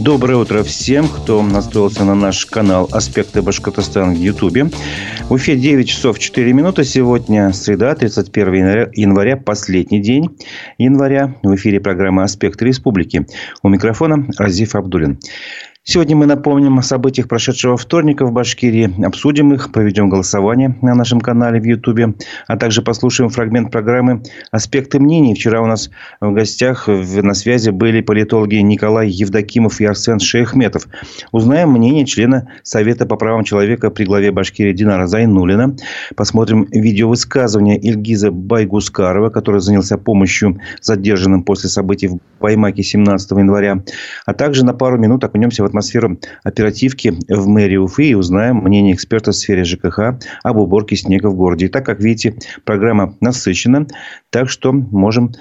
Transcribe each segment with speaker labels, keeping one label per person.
Speaker 1: Доброе утро всем, кто настроился на наш канал «Аспекты Башкортостана» в Ютубе. В эфире 9 часов 4 минуты. Сегодня среда, 31 января, января, последний день января. В эфире программа «Аспекты Республики». У микрофона Разиф Абдулин. Сегодня мы напомним о событиях прошедшего вторника в Башкирии, обсудим их, проведем голосование на нашем канале в Ютубе, а также послушаем фрагмент программы «Аспекты мнений». Вчера у нас в гостях на связи были политологи Николай Евдокимов и Арсен Шейхметов. Узнаем мнение члена Совета по правам человека при главе Башкирии Динара Зайнулина. Посмотрим видеовысказывание Ильгиза Байгускарова, который занялся помощью задержанным после событий в Баймаке 17 января. А также на пару минут окунемся в атмосферу оперативки в мэрии Уфы и узнаем мнение экспертов в сфере ЖКХ об уборке снега в городе. И так как видите, программа насыщена, так что можем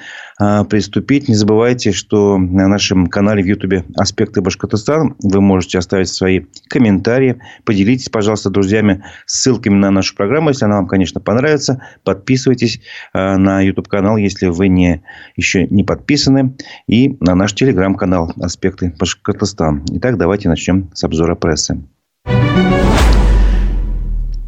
Speaker 1: приступить. Не забывайте, что на нашем канале в Ютубе «Аспекты Башкортостана» вы можете оставить свои комментарии. Поделитесь, пожалуйста, друзьями ссылками на нашу программу, если она вам, конечно, понравится. Подписывайтесь а, на YouTube-канал, если вы не, еще не подписаны. И на наш телеграм-канал «Аспекты Башкортостана». Итак, давайте начнем с обзора прессы.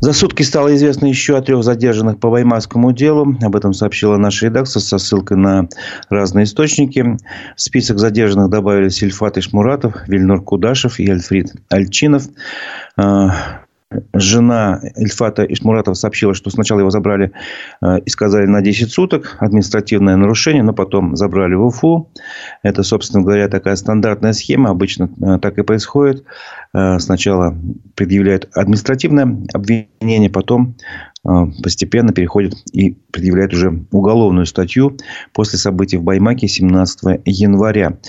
Speaker 1: За сутки стало известно еще о трех задержанных по Баймакскому делу. Об этом сообщила наша редакция со ссылкой на разные источники. В список задержанных добавились Ильфат Ишмуратов, Вильнур Кудашев и Альфрид Альчинов. Жена Эльфата Ишмуратова сообщила, что сначала его забрали э, и сказали на 10 суток. Административное нарушение, но потом забрали в Уфу. Это, собственно говоря, такая стандартная схема. Обычно э, так и происходит. Э, сначала предъявляют административное обвинение, потом постепенно переходит и предъявляет уже уголовную статью после событий в Баймаке 17 января.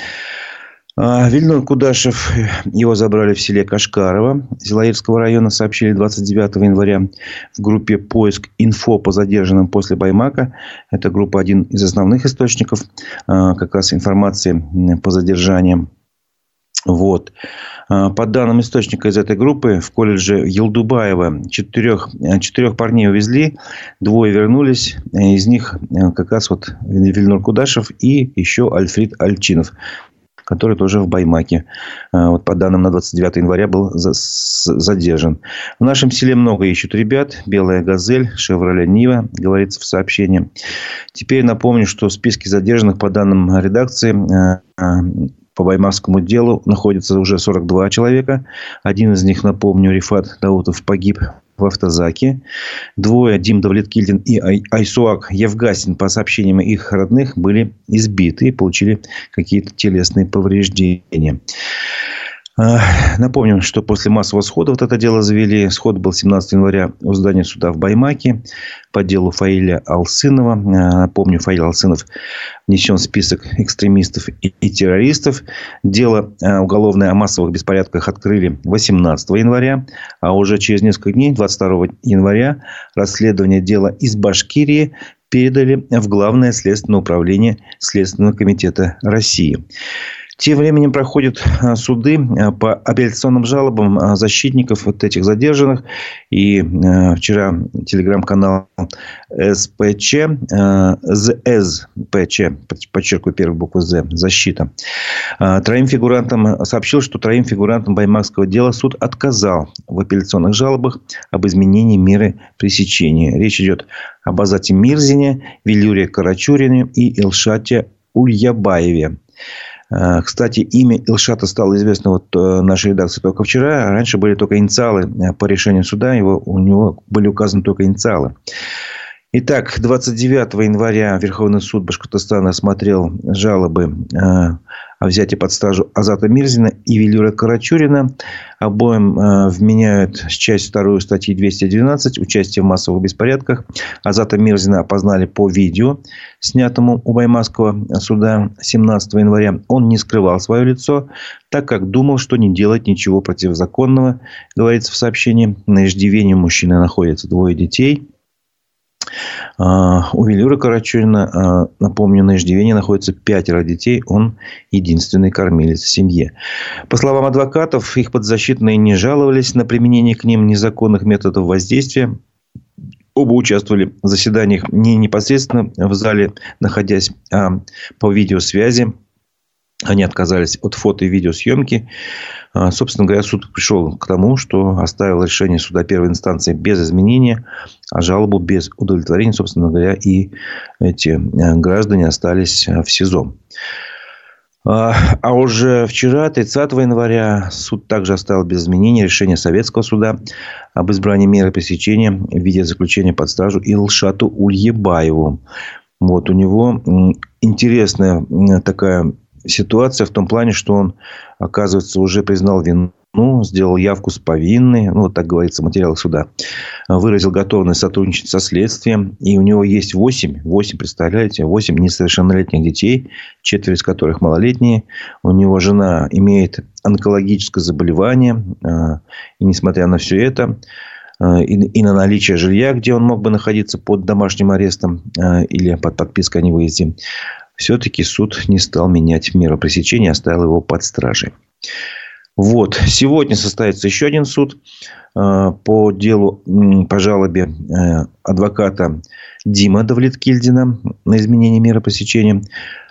Speaker 1: А, Вильнур Кудашев, его забрали в селе Кашкарова Зилаевского района, сообщили 29 января в группе «Поиск инфо по задержанным после Баймака». Это группа один из основных источников а, как раз информации по задержаниям. Вот. А, по данным источника из этой группы, в колледже Елдубаева четырех, четырех парней увезли, двое вернулись. Из них как раз вот Вильнур Кудашев и еще Альфрид Альчинов который тоже в Баймаке, э, вот по данным на 29 января, был задержан. В нашем селе много ищут ребят. Белая «Газель», «Шевроле Нива», говорится в сообщении. Теперь напомню, что в списке задержанных по данным редакции э, э, по Баймакскому делу находится уже 42 человека. Один из них, напомню, Рифат Даутов погиб в автозаке. Двое, Дим Давлеткильдин и Айсуак Евгасин, по сообщениям их родных, были избиты и получили какие-то телесные повреждения. А, напомним, что после массового схода вот это дело завели. Сход был 17 января у здания суда в Баймаке по делу Фаиля Алсынова. А, напомню, Фаиль Алсынов внесен в список экстремистов и, и террористов. Дело а, уголовное о массовых беспорядках открыли 18 января. А уже через несколько дней, 22 января, расследование дела из Башкирии передали в Главное следственное управление Следственного комитета России. Тем временем проходят а, суды а, по апелляционным жалобам а, защитников вот этих задержанных. И вчера телеграм-канал СПЧ, ЗСПЧ, подчеркиваю первую букву З, защита, троим фигурантам сообщил, что троим фигурантам Баймакского дела суд отказал в апелляционных жалобах об изменении меры пресечения. Речь идет об Азате Мирзине, Вилюре Карачурине и Илшате Ульябаеве. Э, кстати, имя Илшата стало известно вот э, нашей редакции только вчера. Раньше были только инициалы э, по решению суда. Его, у него были указаны только инициалы. Итак, 29 января Верховный суд Башкортостана осмотрел жалобы о взятии под стражу Азата Мирзина и Велюра Карачурина. Обоим э, вменяют часть вторую статьи 212 «Участие в массовых беспорядках». Азата Мирзина опознали по видео, снятому у Баймакского суда 17 января. Он не скрывал свое лицо, так как думал, что не делает ничего противозаконного. Говорится в сообщении. На иждивении мужчины находятся двое детей – у Велюра Карачурина, а, напомню, на иждивении находится пятеро детей. Он единственный кормилец в семье. По словам адвокатов, их подзащитные не жаловались на применение к ним незаконных методов воздействия. Оба участвовали в заседаниях не непосредственно в зале, находясь а по видеосвязи. Они отказались от фото и видеосъемки. А, собственно говоря, суд пришел к тому, что оставил решение суда первой инстанции без изменения, а жалобу без удовлетворения, собственно говоря, и эти э, граждане остались э, в СИЗО. А, а уже вчера, 30 января, суд также оставил без изменения решение Советского суда об избрании меры пресечения в виде заключения под стражу Илшату Ульебаеву. Вот у него интересная такая ситуация в том плане, что он, оказывается, уже признал вину ну, сделал явку с повинной, ну, вот так говорится, материал суда, выразил готовность сотрудничать со следствием, и у него есть 8, 8, представляете, 8 несовершеннолетних детей, четверо из которых малолетние. У него жена имеет онкологическое заболевание, а, и несмотря на все это, а, и, на наличие жилья, где он мог бы находиться под домашним арестом а, или под подпиской о невыезде, все-таки суд не стал менять меру пресечения, оставил его под стражей. Вот. Сегодня состоится еще один суд э, по делу, по жалобе э, адвоката Дима Давлеткильдина на изменение меры пресечения.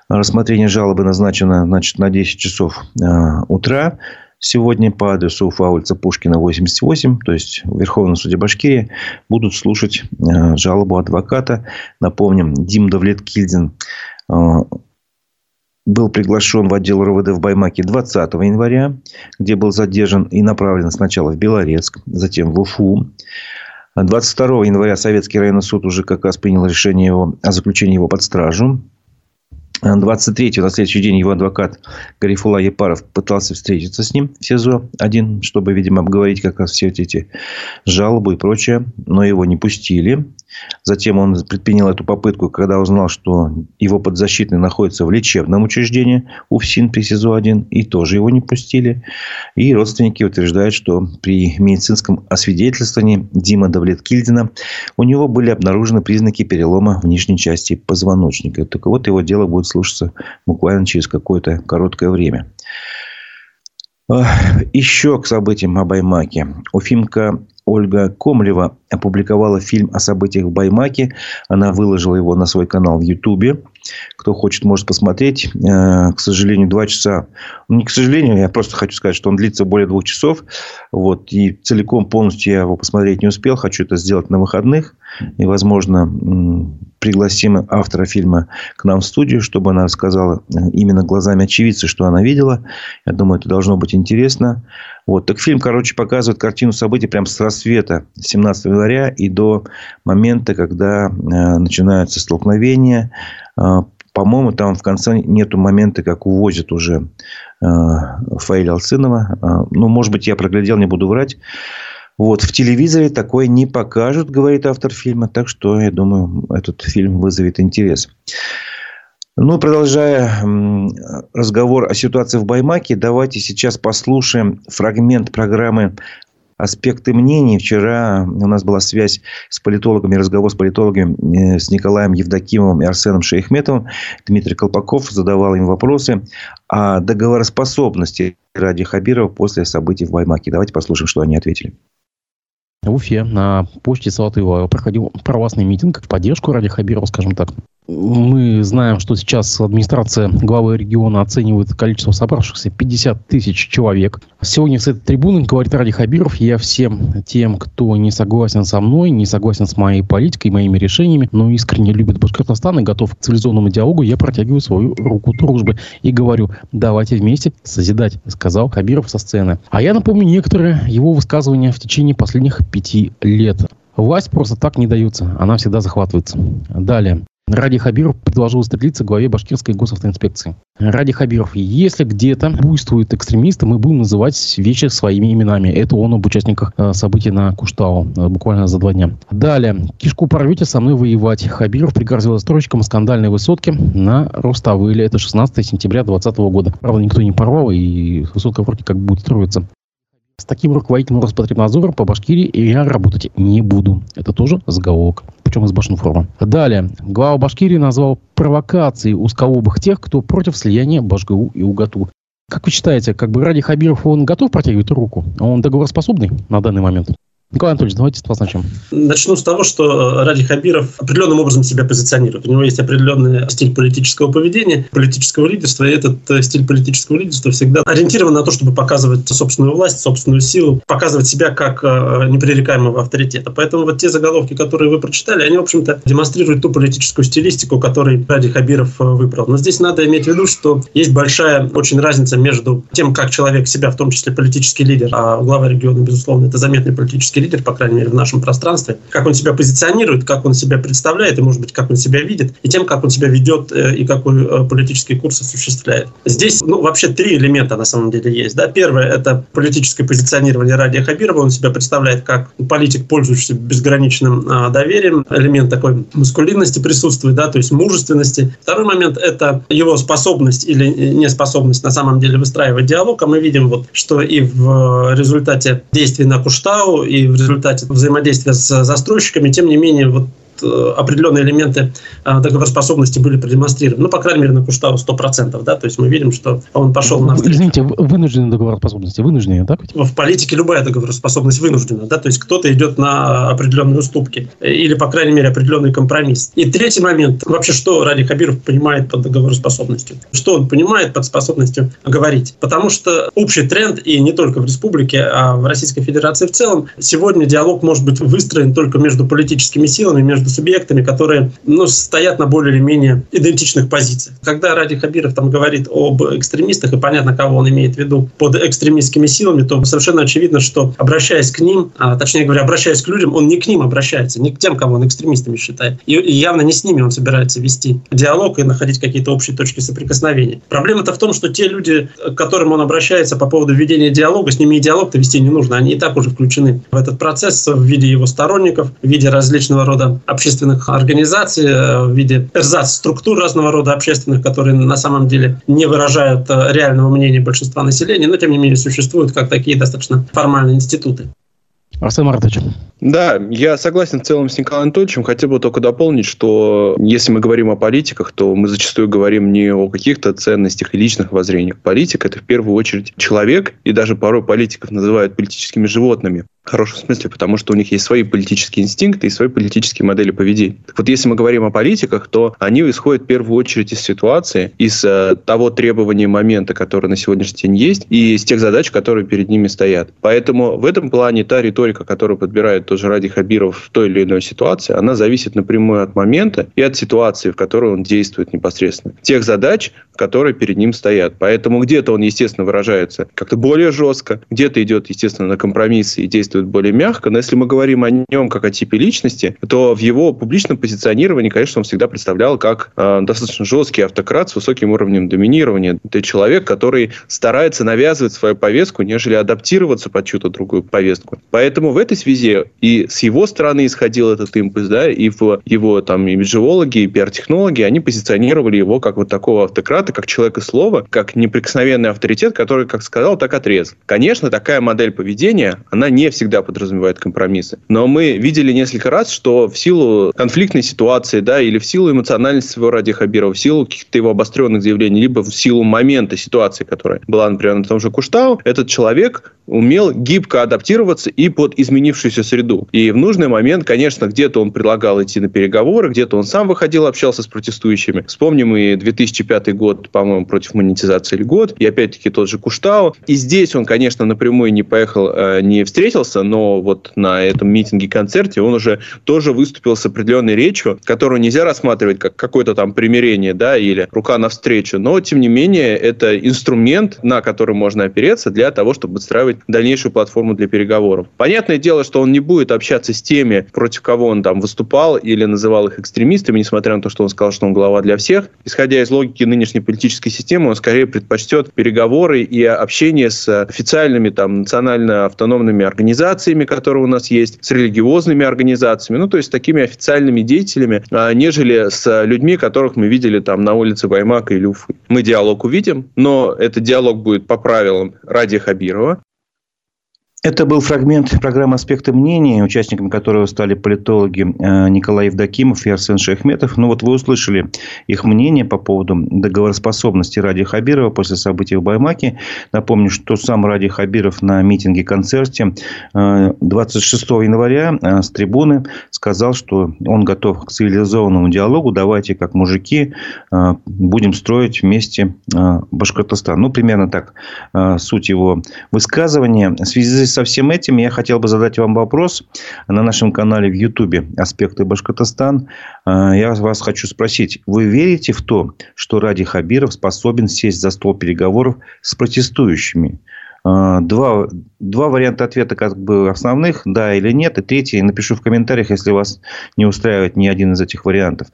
Speaker 1: Рассмотрение жалобы назначено значит, на 10 часов э, утра. Сегодня по адресу Уфа, улица Пушкина, 88, то есть в Верховном суде Башкирии, будут слушать жалобу адвоката. Напомним, Дим Давлеткильдин был приглашен в отдел РОВД в Баймаке 20 января, где был задержан и направлен сначала в Белорецк, затем в Уфу. 22 января Советский районный суд уже как раз принял решение его, о заключении его под стражу. 23 на следующий день его адвокат Гарифула Епаров пытался встретиться с ним в СИЗО-1, чтобы, видимо, обговорить как раз все эти жалобы и прочее. Но его не пустили. Затем он предпринял эту попытку, когда узнал, что его подзащитный находится в лечебном учреждении УФСИН при СИЗО-1, и тоже его не пустили. И родственники утверждают, что при медицинском освидетельствовании Дима Давлеткильдина у него были обнаружены признаки перелома в нижней части позвоночника. Так вот, его дело будет слушаться буквально через какое-то короткое время. Еще к событиям о Баймаке. Уфимка Ольга Комлева опубликовала фильм о событиях в Баймаке. Она выложила его на свой канал в Ютубе. Кто хочет, может посмотреть. Э, к сожалению, два часа. Ну, не к сожалению, я просто хочу сказать, что он длится более двух часов. Вот, и целиком, полностью я его посмотреть не успел. Хочу это сделать на выходных. И, возможно, пригласим автора фильма к нам в студию, чтобы она рассказала э, именно глазами очевидца, что она видела. Я думаю, это должно быть интересно. Вот. Так фильм, короче, показывает картину событий прямо с рассвета 17 января и до момента, когда э, начинаются столкновения. Э, по-моему, там в конце нету момента, как увозят уже э, Фаиля Алцинова. Э, ну, может быть, я проглядел, не буду врать. Вот, в телевизоре такое не покажут, говорит автор фильма. Так что, я думаю, этот фильм вызовет интерес. Ну, продолжая разговор о ситуации в Баймаке, давайте сейчас послушаем фрагмент программы аспекты мнений. Вчера у нас была связь с политологами, разговор с политологами, э, с Николаем Евдокимовым и Арсеном Шейхметовым. Дмитрий Колпаков задавал им вопросы о договороспособности Ради Хабирова после событий в Баймаке. Давайте послушаем, что они ответили.
Speaker 2: В Уфе на почте Салатыева проходил провластный митинг в поддержку Ради Хабирова, скажем так. Мы знаем, что сейчас администрация главы региона оценивает количество собравшихся 50 тысяч человек. Сегодня с этой трибуны говорит Ради Хабиров, я всем тем, кто не согласен со мной, не согласен с моей политикой, моими решениями, но искренне любит Башкортостан и готов к цивилизованному диалогу, я протягиваю свою руку дружбы и говорю, давайте вместе созидать, сказал Хабиров со сцены. А я напомню некоторые его высказывания в течение последних пяти лет. Власть просто так не дается, она всегда захватывается. Далее. Ради Хабиров предложил стредлиться главе башкирской госавтоинспекции. Ради Хабиров, если где-то буйствуют экстремисты, мы будем называть вещи своими именами. Это он об участниках э, событий на Куштау э, буквально за два дня. Далее. Кишку порвете со мной воевать. Хабиров пригрозил застройщикам скандальной высотки на Руставеле. Это 16 сентября 2020 года. Правда, никто не порвал, и высотка вроде как будет строиться. С таким руководителем Роспотребнадзора по Башкирии я работать не буду. Это тоже заголовок. Причем из Башинформа. Далее. Глава Башкирии назвал провокацией узколобых тех, кто против слияния Башгу и УГАТУ. Как вы считаете, как бы ради Хабиров он готов протягивать руку? Он договороспособный на данный момент?
Speaker 3: Николай Анатольевич, давайте с вас начнем.
Speaker 4: Начну с того, что Ради Хабиров определенным образом себя позиционирует. У него есть определенный стиль политического поведения, политического лидерства, и этот э, стиль политического лидерства всегда ориентирован на то, чтобы показывать собственную власть, собственную силу, показывать себя как э, непререкаемого авторитета. Поэтому вот те заголовки, которые вы прочитали, они, в общем-то, демонстрируют ту политическую стилистику, которую Ради Хабиров э, выбрал. Но здесь надо иметь в виду, что есть большая очень разница между тем, как человек себя, в том числе политический лидер, а глава региона, безусловно, это заметный политический лидер, по крайней мере, в нашем пространстве, как он себя позиционирует, как он себя представляет, и, может быть, как он себя видит, и тем, как он себя ведет э, и какой э, политический курс осуществляет. Здесь, ну, вообще три элемента на самом деле есть. Да? Первое — это политическое позиционирование Радия Хабирова. Он себя представляет как политик, пользующийся безграничным а, доверием. Элемент такой маскулинности присутствует, да, то есть мужественности. Второй момент — это его способность или неспособность на самом деле выстраивать диалог. А мы видим, вот, что и в результате действий на Куштау, и в результате взаимодействия с застройщиками, тем не менее, вот определенные элементы э, договороспособности были продемонстрированы. Ну, по крайней мере, на Куштау 100%. Да? То есть мы видим, что он пошел на...
Speaker 3: Извините, вынужденная договороспособность, вынужденная, так?
Speaker 4: В политике любая договороспособность вынуждена. Да? То есть кто-то идет на определенные уступки или, по крайней мере, определенный компромисс. И третий момент. Вообще, что Ради Хабиров понимает под договороспособностью? Что он понимает под способностью говорить? Потому что общий тренд, и не только в республике, а в Российской Федерации в целом, сегодня диалог может быть выстроен только между политическими силами, между субъектами, которые ну, стоят на более или менее идентичных позициях. Когда Ради Хабиров там говорит об экстремистах, и понятно, кого он имеет в виду под экстремистскими силами, то совершенно очевидно, что обращаясь к ним, а, точнее говоря, обращаясь к людям, он не к ним обращается, не к тем, кого он экстремистами считает. И, и явно не с ними он собирается вести диалог и находить какие-то общие точки соприкосновения. Проблема-то в том, что те люди, к которым он обращается по поводу ведения диалога, с ними и диалог-то вести не нужно. Они и так уже включены в этот процесс в виде его сторонников, в виде различного рода общественных организаций, э, в виде эрзац структур разного рода общественных, которые на самом деле не выражают э, реального мнения большинства населения, но тем не менее существуют как такие достаточно формальные институты.
Speaker 3: Арсен Маратович.
Speaker 5: Да, я согласен в целом с Николаем Анатольевичем. Хотел бы только дополнить, что если мы говорим о политиках, то мы зачастую говорим не о каких-то ценностях и личных воззрениях. Политик – это в первую очередь человек, и даже порой политиков называют политическими животными. В хорошем смысле, потому что у них есть свои политические инстинкты и свои политические модели поведения. Так вот, если мы говорим о политиках, то они исходят в первую очередь из ситуации, из э, того требования момента, который на сегодняшний день есть, и из тех задач, которые перед ними стоят. Поэтому в этом плане та риторика, которую подбирает тоже Ради Хабиров в той или иной ситуации, она зависит напрямую от момента и от ситуации, в которой он действует непосредственно. Тех задач, которые перед ним стоят. Поэтому где-то он, естественно, выражается как-то более жестко, где-то идет, естественно, на компромиссы и действует действует более мягко, но если мы говорим о нем как о типе личности, то в его публичном позиционировании, конечно, он всегда представлял как э, достаточно жесткий автократ с высоким уровнем доминирования. Это человек, который старается навязывать свою повестку, нежели адаптироваться под чью-то другую повестку. Поэтому в этой связи и с его стороны исходил этот импульс, да, и в его там имиджеологи, и пиар-технологи, они позиционировали его как вот такого автократа, как человека слова, как неприкосновенный авторитет, который, как сказал, так отрезал. Конечно, такая модель поведения, она не всегда всегда подразумевает компромиссы. Но мы видели несколько раз, что в силу конфликтной ситуации, да, или в силу эмоциональности своего Ради Хабирова, в силу каких-то его обостренных заявлений, либо в силу момента ситуации, которая была, например, на том же Куштау, этот человек умел гибко адаптироваться и под изменившуюся среду. И в нужный момент, конечно, где-то он предлагал идти на переговоры, где-то он сам выходил, общался с протестующими. Вспомним и 2005 год, по-моему, против монетизации льгот, и опять-таки тот же Куштау. И здесь он, конечно, напрямую не поехал, э, не встретился встретился, но вот на этом митинге-концерте он уже тоже выступил с определенной речью, которую нельзя рассматривать как какое-то там примирение, да, или рука навстречу, но, тем не менее, это инструмент, на который можно опереться для того, чтобы устраивать дальнейшую платформу для переговоров. Понятное дело, что он не будет общаться с теми, против кого он там выступал или называл их экстремистами, несмотря на то, что он сказал, что он глава для всех. Исходя из логики нынешней политической системы, он скорее предпочтет переговоры и общение с официальными там национально-автономными организациями, организациями, которые у нас есть, с религиозными организациями, ну, то есть такими официальными деятелями, а, нежели с людьми, которых мы видели там на улице Баймака или Уфы. Мы диалог увидим, но этот диалог будет по правилам Ради Хабирова,
Speaker 1: Это был фрагмент программы «Аспекты мнений», участниками которого стали политологи э, Николай Евдокимов и Арсен Шехметов. Ну вот вы услышали их мнение по поводу договороспособности Ради Хабирова после событий в Баймаке. Напомню, что сам Ради Хабиров на митинге-концерте 26 э, января э, с трибуны сказал, что он готов к цивилизованному диалогу. Давайте, как мужики, будем строить вместе Башкортостан. Ну, примерно так суть его высказывания. В связи со всем этим я хотел бы задать вам вопрос на нашем канале в Ютубе «Аспекты Башкортостан». А, я вас хочу спросить, вы верите в то, что Ради Хабиров способен сесть за стол переговоров с протестующими? А, два, два варианта ответа как бы основных, да или нет. И третий напишу в комментариях, если вас не устраивает ни один из этих вариантов.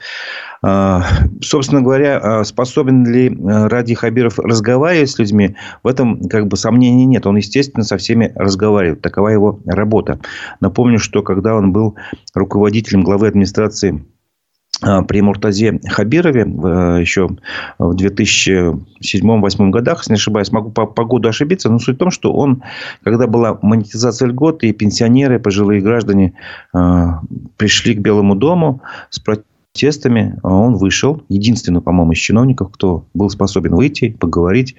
Speaker 1: А, собственно говоря, а, способен ли Ради Хабиров разговаривать с людьми, в этом как бы сомнений нет. Он, естественно, со всеми разговаривает. Такова его работа. Напомню, что когда он был руководителем главы администрации при Муртазе Хабирове э, еще в 2007-2008 годах, если не ошибаюсь, могу по, по году ошибиться, но суть в том, что он, когда была монетизация льгот, и пенсионеры, пожилые граждане а, пришли к Белому дому с протестами, а он вышел, единственный, по-моему, из чиновников, кто был способен выйти, поговорить.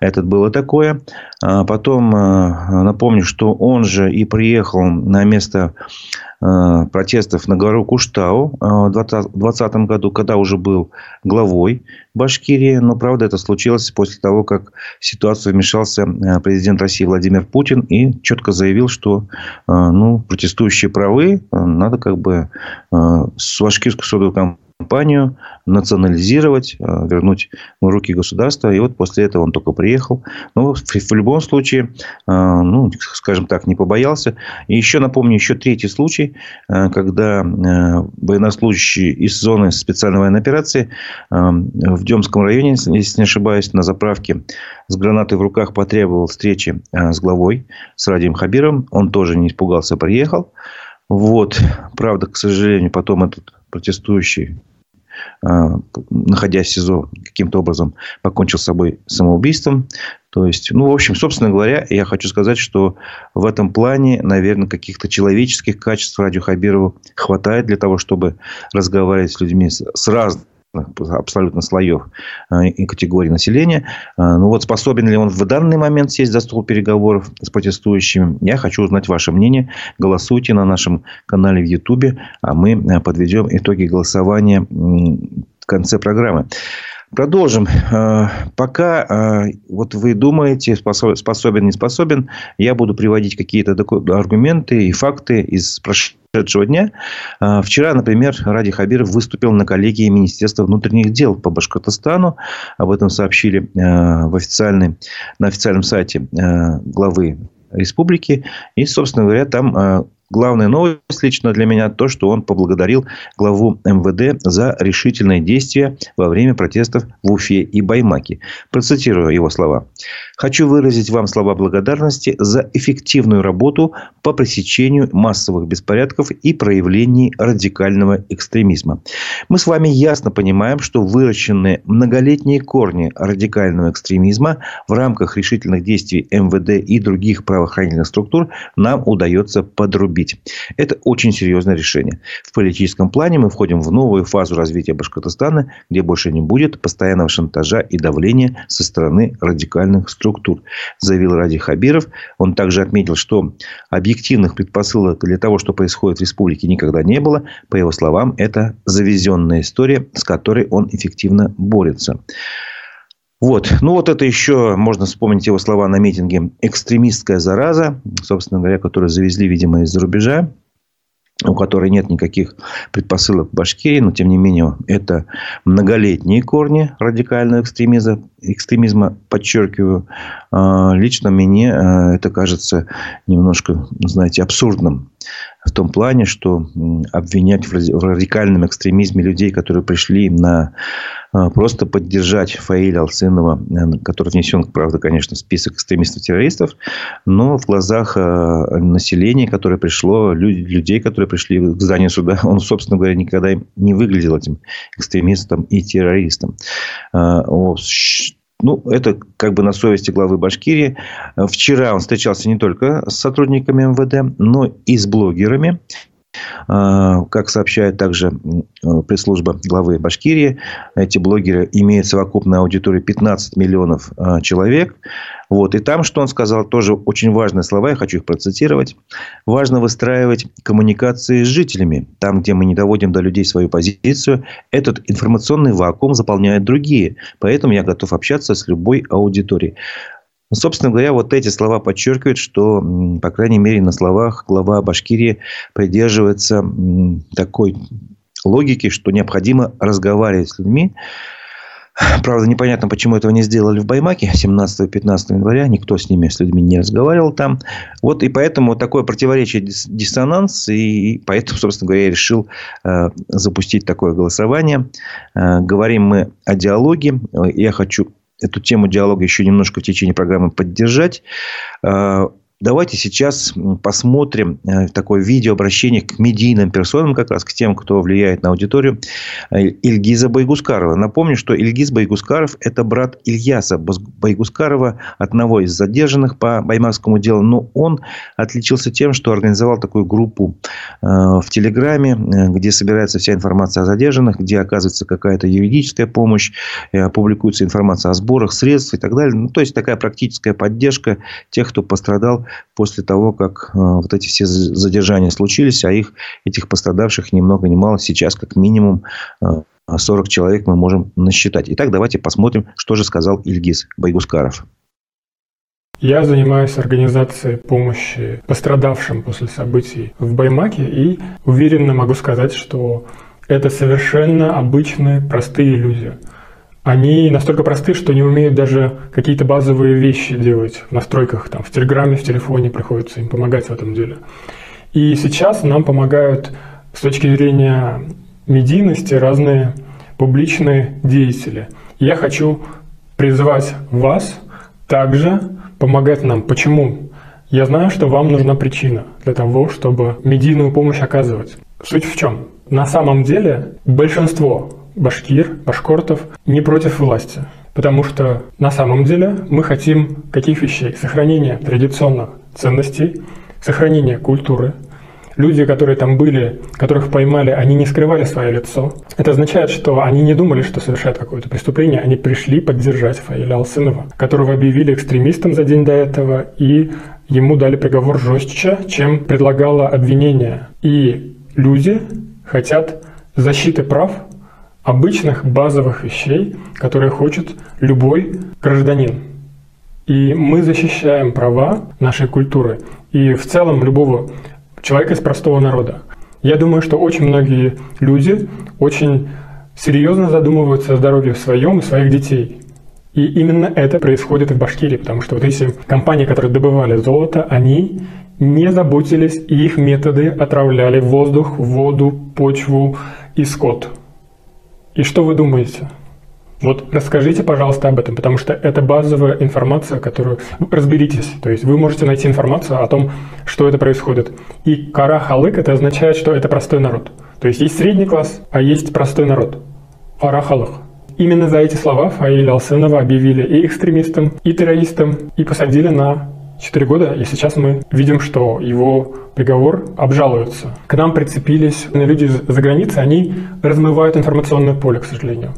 Speaker 1: Это было такое. Потом напомню, что он же и приехал на место Э, протестов на гору Куштау э, в 2020 году, когда уже был главой Башкирии. Но, правда, это случилось после того, как в ситуацию вмешался э, президент России Владимир Путин и четко заявил, что ну, протестующие правы, надо как бы с башкирской содовой компанией компанию, национализировать, э, вернуть в руки государства. И вот после этого он только приехал. Но в, в любом случае, э, ну, скажем так, не побоялся. И еще напомню, еще третий случай, э, когда военнослужащий из зоны специальной военной операции в Демском районе, если не ошибаюсь, на заправке с гранатой в руках потребовал встречи с главой, с Радием Хабиром. Он тоже не испугался, приехал. Вот. Правда, к сожалению, потом этот протестующий, а, находясь в СИЗО, каким-то образом покончил с собой самоубийством. То есть, ну, в общем, собственно говоря, я хочу сказать, что в этом плане, наверное, каких-то человеческих качеств Радио Хабирову хватает для того, чтобы разговаривать с людьми с разных абсолютно слоев э, и категорий населения. Э, ну вот способен ли он в данный момент сесть за стол переговоров с протестующими? Я хочу узнать ваше мнение. Голосуйте на нашем канале в Ютубе, а мы э, подведем итоги голосования в конце программы. Продолжим. Пока вот вы думаете, способен, не способен, я буду приводить какие-то аргументы и факты из прошедшего дня. А, вчера, например, Ради Хабиров выступил на коллегии Министерства внутренних дел по Башкортостану. Об этом сообщили в официальной, на официальном сайте главы республики. И, собственно говоря, там Главная новость лично для меня то, что он поблагодарил главу МВД за решительные действия во время протестов в Уфе и Баймаке. Процитирую его слова. «Хочу выразить вам слова благодарности за эффективную работу по пресечению массовых беспорядков и проявлений радикального экстремизма. Мы с вами ясно понимаем, что выращенные многолетние корни радикального экстремизма в рамках решительных действий МВД и других правоохранительных структур нам удается подрубить убить. Это очень серьезное решение. В политическом плане мы входим в новую фазу развития Башкортостана, где больше не будет постоянного шантажа и давления со стороны радикальных структур, заявил Ради Хабиров. Он также отметил, что объективных предпосылок для того, что происходит в республике, никогда не было. По его словам, это завезенная история, с которой он эффективно борется. Вот. Ну, вот это еще можно вспомнить его слова на митинге. Экстремистская зараза, собственно говоря, которую завезли, видимо, из-за рубежа у которой нет никаких предпосылок Башкирии, но тем не менее это многолетние корни радикального экстремизма, экстремизма подчеркиваю. А, лично мне а, это кажется немножко, знаете, абсурдным в том плане, что обвинять в радикальном экстремизме людей, которые пришли на а, просто поддержать Фаиля Алсынова, э, который внесен, правда, конечно, в список экстремистов-террористов, но в глазах а, населения, которое пришло, людей, которые пришли к зданию суда, он, собственно говоря, никогда не выглядел этим экстремистом и террористом. Ну, это как бы на совести главы Башкирии. Вчера он встречался не только с сотрудниками МВД, но и с блогерами. А, как сообщает также пресс-служба главы Башкирии, эти блогеры имеют совокупную аудиторию 15 миллионов а, человек. Вот. И там, что он сказал, тоже очень важные слова, я хочу их процитировать. Важно выстраивать коммуникации с жителями. Там, где мы не доводим до людей свою позицию, этот информационный вакуум заполняют другие. Поэтому я готов общаться с любой аудиторией. Собственно говоря, вот эти слова подчеркивают, что, по крайней мере, на словах глава Башкирии придерживается такой логики, что необходимо разговаривать с людьми, Правда, непонятно, почему этого не сделали в Баймаке 17-15 января. Никто с ними, с людьми не разговаривал там. Вот и поэтому такое противоречие, диссонанс. И поэтому, собственно говоря, я решил э, запустить такое голосование. Э, говорим мы о диалоге. Я хочу эту тему диалога еще немножко в течение программы поддержать. Давайте сейчас посмотрим э, такое видеообращение к медийным персонам, как раз к тем, кто влияет на аудиторию, э, Ильгиза Байгускарова. Напомню, что Ильгиз Байгускаров – это брат Ильяса Байгускарова, одного из задержанных по Баймакскому делу. Но он отличился тем, что организовал такую группу э, в Телеграме, где собирается вся информация о задержанных, где оказывается какая-то юридическая помощь, публикуется информация о сборах средств и так далее. Ну, то есть, такая практическая поддержка тех, кто пострадал после того, как э, вот эти все задержания случились, а их, этих пострадавших ни много ни мало сейчас как минимум 40 э, человек мы можем насчитать. Итак, давайте посмотрим, что же сказал Ильгиз Байгускаров.
Speaker 6: Я занимаюсь организацией помощи пострадавшим после событий в Баймаке и уверенно могу сказать, что это совершенно обычные, простые люди – они настолько просты, что не умеют даже какие-то базовые вещи делать в настройках, там, в Телеграме, в телефоне приходится им помогать в этом деле. И сейчас нам помогают с точки зрения медийности разные публичные деятели. я хочу призвать вас также помогать нам. Почему? Я знаю, что вам нужна причина для того, чтобы медийную помощь оказывать. Суть в чем? На самом деле большинство башкир, башкортов не против власти. Потому что на самом деле мы хотим каких вещей? Сохранения традиционных ценностей, сохранения культуры. Люди, которые там были, которых поймали, они не скрывали свое лицо. Это означает, что они не думали, что совершают какое-то преступление. Они пришли поддержать Фаиля Алсынова, которого объявили экстремистом за день до этого, и ему дали приговор жестче, чем предлагало обвинение. И люди хотят защиты прав обычных базовых вещей, которые хочет любой гражданин. И мы защищаем права нашей культуры и в целом любого человека из простого народа. Я думаю, что очень многие люди очень серьезно задумываются о здоровье своем и своих детей. И именно это происходит в Башкирии, потому что вот эти компании, которые добывали золото, они не заботились, и их методы отравляли воздух, воду, почву и скот. И что вы думаете? Вот расскажите, пожалуйста, об этом, потому что это базовая информация, которую... Ну, разберитесь. То есть вы можете найти информацию о том, что это происходит. И кара халык это означает, что это простой народ. То есть есть средний класс, а есть простой народ. Кара халык. Именно за эти слова Фаиля Алсенова объявили и экстремистом, и террористом, и посадили на 4 года, и сейчас мы видим, что его приговор обжалуется. К нам прицепились люди за границей, они размывают информационное поле, к сожалению.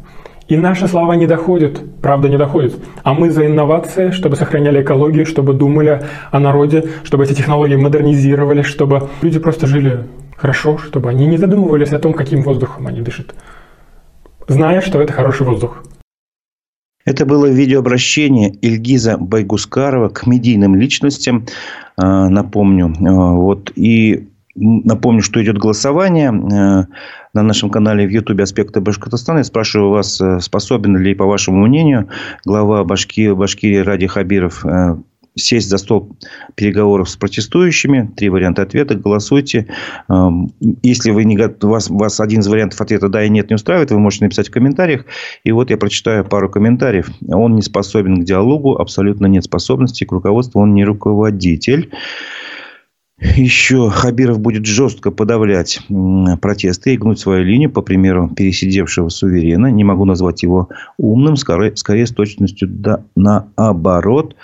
Speaker 6: И наши слова не доходят, правда не доходят. А мы за инновации, чтобы сохраняли экологию, чтобы думали о народе, чтобы эти технологии модернизировали, чтобы люди просто жили хорошо, чтобы они не задумывались о том, каким воздухом они дышат, зная, что это хороший воздух.
Speaker 1: Это было видеообращение Ильгиза Байгускарова к медийным личностям. А, напомню. А, вот. И напомню, что идет голосование а, на нашем канале в Ютубе «Аспекты Башкортостана». Я спрашиваю вас, способен ли, по вашему мнению, глава Башки, Башкирии Ради Хабиров сесть за стол переговоров с протестующими. Три варианта ответа. Голосуйте. Эм, если вы не, вас, вас один из вариантов ответа «да» и «нет» не устраивает, вы можете написать в комментариях. И вот я прочитаю пару комментариев. Он не способен к диалогу, абсолютно нет способности к руководству, он не руководитель. Еще Хабиров будет жестко подавлять протесты и гнуть свою линию, по примеру пересидевшего суверена. Не могу назвать его умным, скорее, скорее с точностью да, наоборот.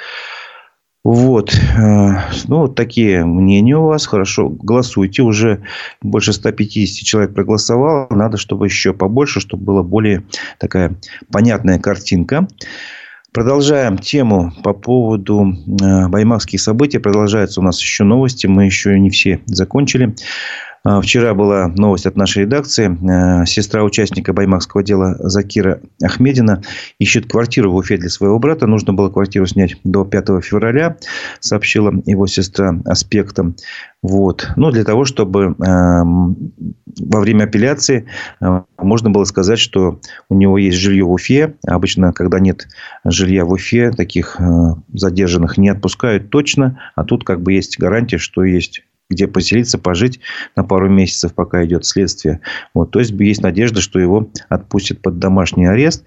Speaker 1: Вот. Э, ну, вот такие мнения у вас. Хорошо. Голосуйте. Уже больше 150 человек проголосовало. Надо, чтобы еще побольше, чтобы была более такая понятная картинка. Продолжаем тему по поводу э, баймакских событий. Продолжаются у нас еще новости. Мы еще не все закончили. А, вчера была новость от нашей редакции. Э, сестра участника баймакского дела Закира Ахмедина ищет квартиру в Уфе для своего брата. Нужно было квартиру снять до 5 февраля, сообщила его сестра аспектом. Вот. Ну, для того, чтобы э, во время апелляции э, можно было сказать, что у него есть жилье в Уфе. Обычно, когда нет жилья в Уфе, таких задержанных не отпускают точно. А тут как бы есть гарантия, что есть где поселиться, пожить на пару месяцев, пока идет следствие. Вот, то есть, есть надежда, что его отпустят под домашний арест.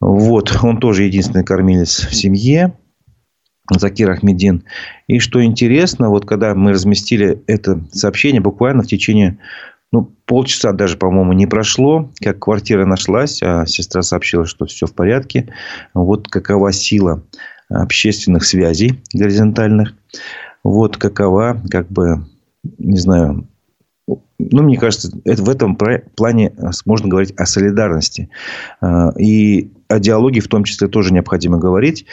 Speaker 1: Вот, он тоже единственный кормилец в семье. Закир Ахмедин. И что интересно, вот когда мы разместили это сообщение, буквально в течение ну, полчаса даже, по-моему, не прошло, как квартира нашлась, а сестра сообщила, что все в порядке. Вот какова сила общественных связей горизонтальных. Вот какова, как бы, не знаю, ну, мне кажется, это в этом плане можно говорить о солидарности. А, и о диалоге в том числе тоже необходимо говорить.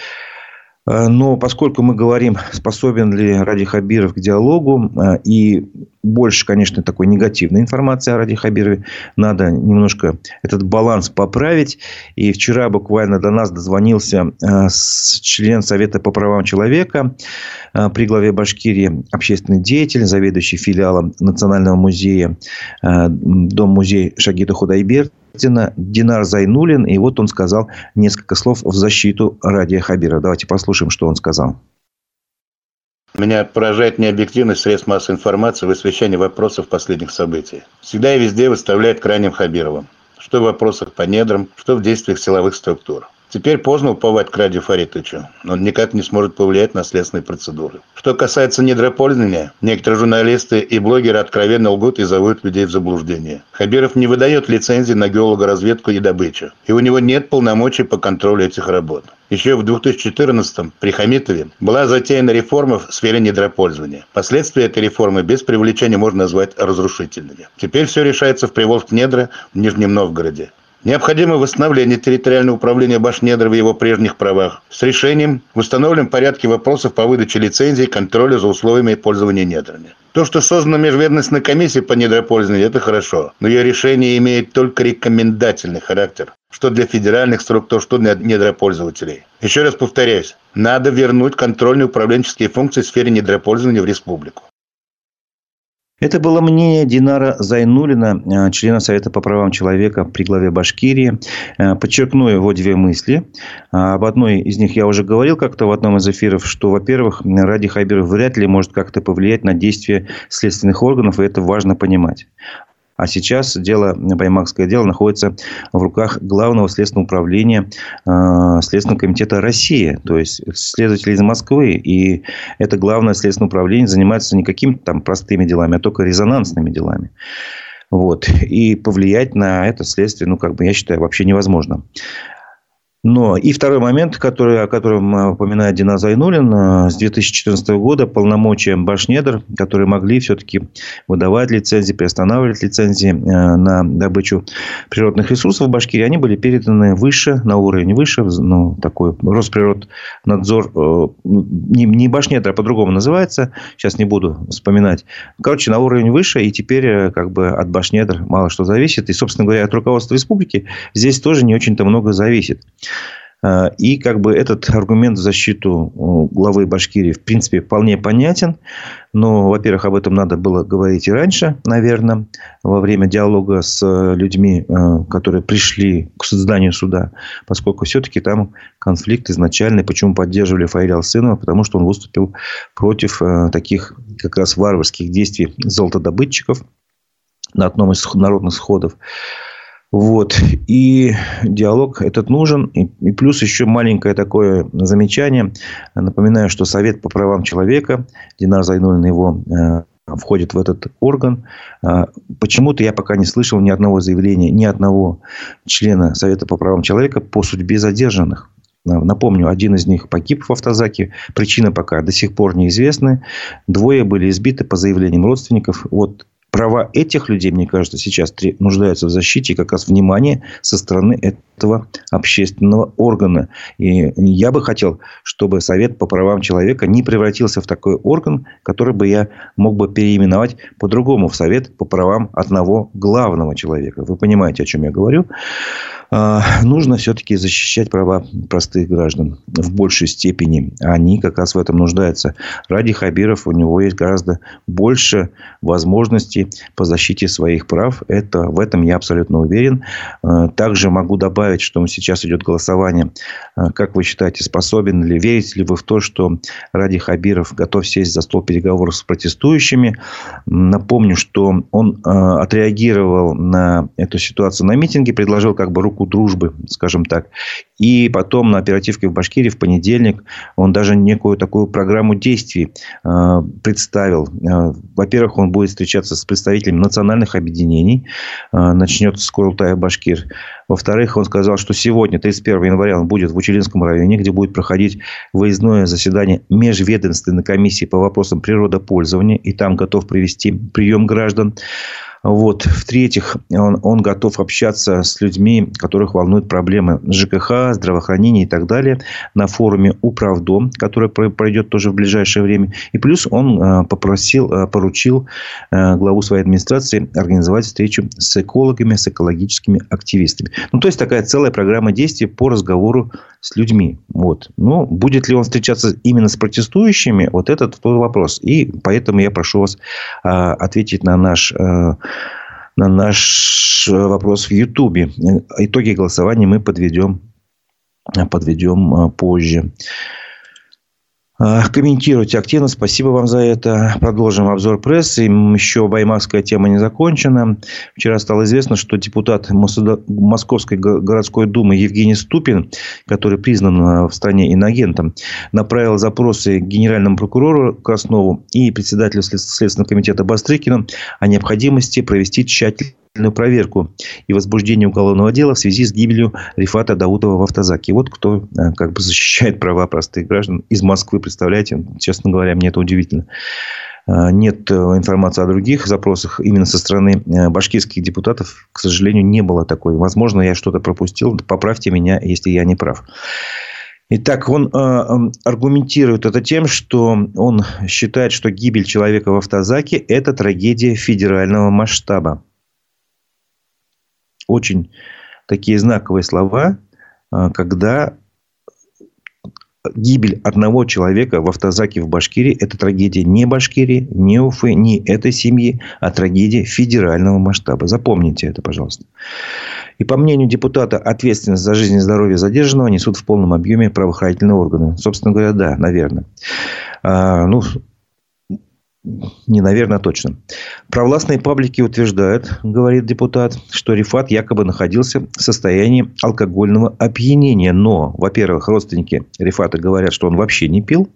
Speaker 1: А, но поскольку мы говорим, способен ли Ради Хабиров к диалогу, а, и больше, конечно, такой негативной информации о Ради Хабирове, надо немножко этот баланс поправить. И вчера буквально до нас дозвонился а, член Совета по правам человека при главе Башкирии, общественный деятель, заведующий филиалом Национального музея, Дом-музей Шагита Худайбер, Динар Зайнулин. И вот он сказал несколько слов в защиту Радия Хабира. Давайте послушаем, что он сказал.
Speaker 7: Меня поражает необъективность средств массовой информации в освещении вопросов последних событий. Всегда и везде выставляет крайним Хабировым. Что в вопросах по недрам, что в действиях силовых структур. Теперь поздно уповать к Ради Фаритовичу. Он никак не сможет повлиять на следственные процедуры. Что касается недропользования, некоторые журналисты и блогеры откровенно лгут и зовут людей в заблуждение. Хабиров не выдает лицензии на геологоразведку и добычу. И у него нет полномочий по контролю этих работ. Еще в 2014-м при Хамитове была затеяна реформа в сфере недропользования. Последствия этой реформы без привлечения можно назвать разрушительными. Теперь все решается в Приволжск недра в Нижнем Новгороде. Необходимо восстановление территориального управления Башнедра в его прежних правах с решением в установленном порядке вопросов по выдаче лицензий и контроля за условиями пользования недрами. То, что создана межведомственная комиссия по недропользованию, это хорошо, но ее решение имеет только рекомендательный характер, что для федеральных структур, что для недропользователей. Еще раз повторяюсь, надо вернуть контрольные управленческие функции в сфере недропользования в республику.
Speaker 1: Это было мнение Динара Зайнулина, э, члена Совета по правам человека при главе Башкирии. Э, подчеркну его две мысли. Э, об одной из них я уже говорил как-то в одном из эфиров, что, во-первых, Ради Хайберов вряд ли может как-то повлиять на действия следственных органов, и это важно понимать. А сейчас дело, Баймакское дело находится в руках Главного следственного управления э, Следственного комитета России. То есть, следователи из Москвы. И это Главное следственное управление занимается не какими-то там простыми делами, а только резонансными делами. Вот. И повлиять на это следствие, ну, как бы, я считаю, вообще невозможно. Но и второй момент, который, о котором упоминает Дина Зайнулин, э, с 2014 года полномочия Башнедр, которые могли все-таки выдавать лицензии, приостанавливать лицензии э, на добычу природных ресурсов в Башкирии, они были переданы выше, на уровень выше, ну, такой Росприроднадзор, э, не, не Башнедр, а по-другому называется, сейчас не буду вспоминать. Короче, на уровень выше, и теперь как бы от Башнедр мало что зависит. И, собственно говоря, от руководства республики здесь тоже не очень-то много зависит. Э, и как бы этот аргумент в защиту э, главы Башкирии в принципе вполне понятен. Но, во-первых, об этом надо было говорить и раньше, наверное, во время диалога с э, людьми, которые пришли к зданию суда. Поскольку все-таки там конфликт изначальный. Почему поддерживали Фаиля Алсынова? Потому что он выступил против таких как раз варварских действий золотодобытчиков на одном из народных сходов. Вот. И диалог этот нужен. И, плюс еще маленькое такое замечание. Напоминаю, что Совет по правам человека, Динар Зайнулин его э, входит в этот орган. Э, почему-то я пока не слышал ни одного заявления, ни одного члена Совета по правам человека по судьбе задержанных. Напомню, один из них погиб в автозаке. Причина пока до сих пор неизвестна. Двое были избиты по заявлениям родственников. Вот права этих людей, мне кажется, сейчас нуждаются в защите как раз внимания со стороны этого общественного органа. И я бы хотел, чтобы Совет по правам человека не превратился в такой орган, который бы я мог бы переименовать по-другому в Совет по правам одного главного человека. Вы понимаете, о чем я говорю. А, нужно все-таки защищать права простых граждан в большей степени. Они как раз в этом нуждаются. Ради Хабиров у него есть гораздо больше возможностей по защите своих прав. Это, в этом я абсолютно уверен. А, также могу добавить, что сейчас идет голосование. А, как вы считаете, способен ли, верите ли вы в то, что Ради Хабиров готов сесть за стол переговоров с протестующими? Напомню, что он отреагировал на эту ситуацию на митинге, предложил как бы руку дружбы, скажем так. И потом на оперативке в Башкирии в понедельник он даже некую такую программу действий э, представил. Э, во-первых, он будет встречаться с представителями национальных объединений. Э, начнет с Курултая Башкир. Во-вторых, он сказал, что сегодня, 31 января, он будет в Учелинском районе, где будет проходить выездное заседание межведомственной комиссии по вопросам природопользования. И там готов провести прием граждан. Вот. В-третьих, он, он готов общаться с людьми, которых волнуют проблемы ЖКХ, здравоохранения и так далее на форуме Управдом, который пройдет тоже в ближайшее время. И плюс он э, попросил, э, поручил э, главу своей администрации организовать встречу с экологами, с экологическими активистами. Ну, то есть, такая целая программа действий по разговору с людьми. Вот. Но будет ли он встречаться именно с протестующими, вот этот тот вопрос. И поэтому я прошу вас ответить на наш на наш э, вопрос в Ютубе. Итоги голосования мы подведем, подведем э, позже. А, комментируйте активно. Спасибо вам за это. Продолжим обзор прессы. Еще баймакская тема не закончена. Вчера стало известно, что депутат Московской городской думы Евгений Ступин, который признан а, в стране иногентом, направил запросы генеральному прокурору Краснову и председателю Следственного комитета Бастрыкину о необходимости провести тщательный проверку и возбуждение уголовного дела в связи с гибелью Рифата Даутова в автозаке. Вот кто э, как бы защищает права простых граждан из Москвы, представляете? Честно говоря, мне это удивительно. Э, нет э, информации о других запросах. Именно со стороны башкирских депутатов, к сожалению, не было такой. Возможно, я что-то пропустил. Поправьте меня, если я не прав. Итак, он э, аргументирует это тем, что он считает, что гибель человека в автозаке – это трагедия федерального масштаба очень такие знаковые слова, а, когда гибель одного человека в автозаке в Башкирии – это трагедия не Башкирии, не Уфы, не этой семьи, а трагедия федерального масштаба. Запомните это, пожалуйста. И по мнению депутата, ответственность за жизнь и здоровье задержанного несут в полном объеме правоохранительные органы. Собственно говоря, да, наверное. А, ну, не, наверное, точно. Провластные паблики утверждают, говорит депутат, что Рифат якобы находился в состоянии алкогольного опьянения. Но, во-первых, родственники Рифата говорят, что он вообще не пил.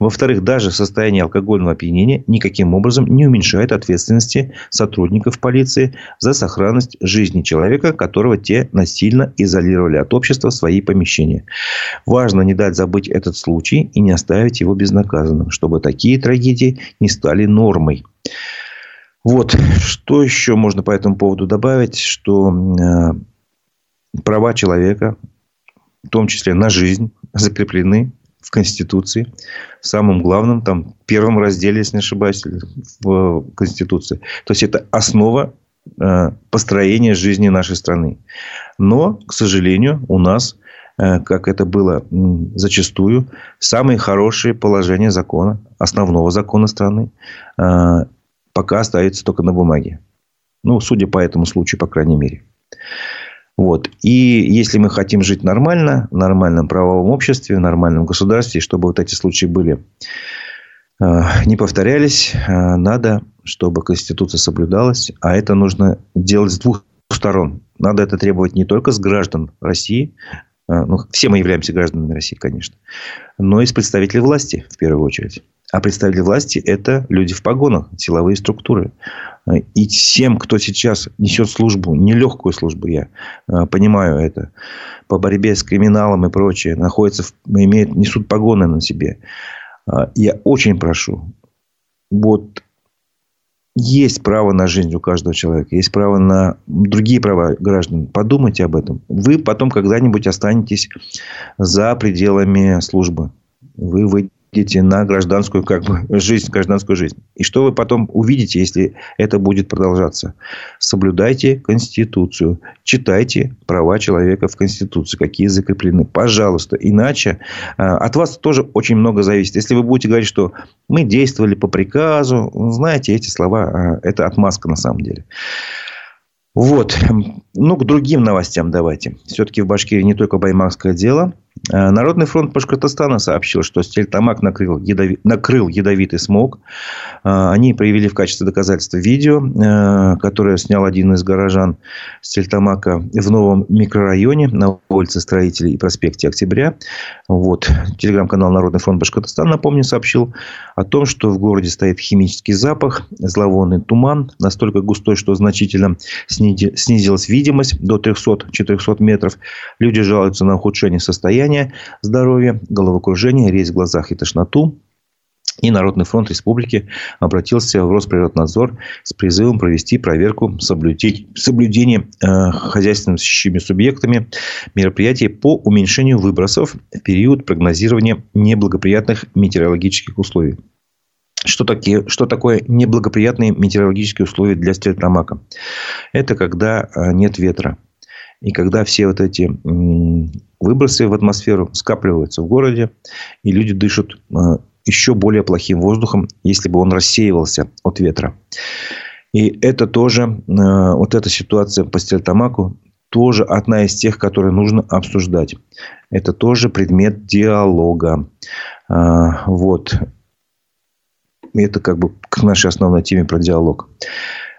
Speaker 1: Во-вторых, даже состояние алкогольного опьянения никаким образом не уменьшает ответственности сотрудников полиции за сохранность жизни человека, которого те насильно изолировали от общества в свои помещения. Важно не дать забыть этот случай и не оставить его безнаказанным, чтобы такие трагедии не стали стали нормой. Вот, что еще можно по этому поводу добавить, что э, права человека, в том числе на жизнь, закреплены в Конституции. В самом главном, там, первом разделе, если не ошибаюсь, в Конституции. То есть, это основа э, построения жизни нашей страны. Но, к сожалению, у нас Э, как это было зачастую, самые хорошие положения закона, основного закона страны, э, пока остаются только на бумаге. Ну, судя по этому случаю, по крайней мере. Вот. И если мы хотим жить нормально, в нормальном правовом обществе, в нормальном государстве, чтобы вот эти случаи были э, не повторялись, надо, чтобы Конституция соблюдалась. А это нужно делать с двух сторон. надо это требовать не только с граждан России, э, ну, все мы являемся гражданами России, конечно, но и с представителей власти, в первую очередь. А представители власти – это люди в погонах, силовые структуры. И всем, кто сейчас несет службу, нелегкую службу, я э, понимаю это, по борьбе с криминалом и прочее, находятся, имеют, несут погоны на себе. Э, я очень прошу, вот есть право на жизнь у каждого человека, есть право на другие права граждан. Подумайте об этом. Вы потом когда-нибудь останетесь за пределами службы. Вы выйдете идти на гражданскую как бы, жизнь, гражданскую жизнь. И что вы потом увидите, если это будет продолжаться? Соблюдайте Конституцию. Читайте права человека в Конституции, какие закреплены. Пожалуйста. Иначе э, от вас тоже очень много зависит. Если вы будете говорить, что мы действовали по приказу, знаете, эти слова, э, это отмазка на самом деле. Вот. Ну, к другим новостям давайте. Все-таки в Башкирии не только баймакское дело – Народный фронт Башкортостана сообщил, что Стельтамак накрыл, ядови... накрыл ядовитый смог. Э, они проявили в качестве доказательства видео, э, которое снял один из горожан Стельтамака в новом микрорайоне на улице Строителей и проспекте Октября. Вот. Телеграм-канал Народный фронт Башкортостана, напомню, сообщил о том, что в городе стоит химический запах, зловонный туман, настолько густой, что значительно снизилась видимость до 300-400 метров. Люди жалуются на ухудшение состояния состояние здоровья, головокружение, резь в глазах и тошноту. И Народный фронт республики обратился в Росприроднадзор с призывом провести проверку соблюдения э, хозяйственными субъектами мероприятий по уменьшению выбросов в период прогнозирования неблагоприятных метеорологических условий. Что, такие, что такое неблагоприятные метеорологические условия для стрельтомака? Это когда э, нет ветра. И когда все вот эти выбросы в атмосферу скапливаются в городе, и люди дышат э, еще более плохим воздухом, если бы он рассеивался от ветра. И это тоже, э, вот эта ситуация по Стельтамаку, тоже одна из тех, которые нужно обсуждать. Это тоже предмет диалога. Э, вот. Это как бы к нашей основной теме про диалог.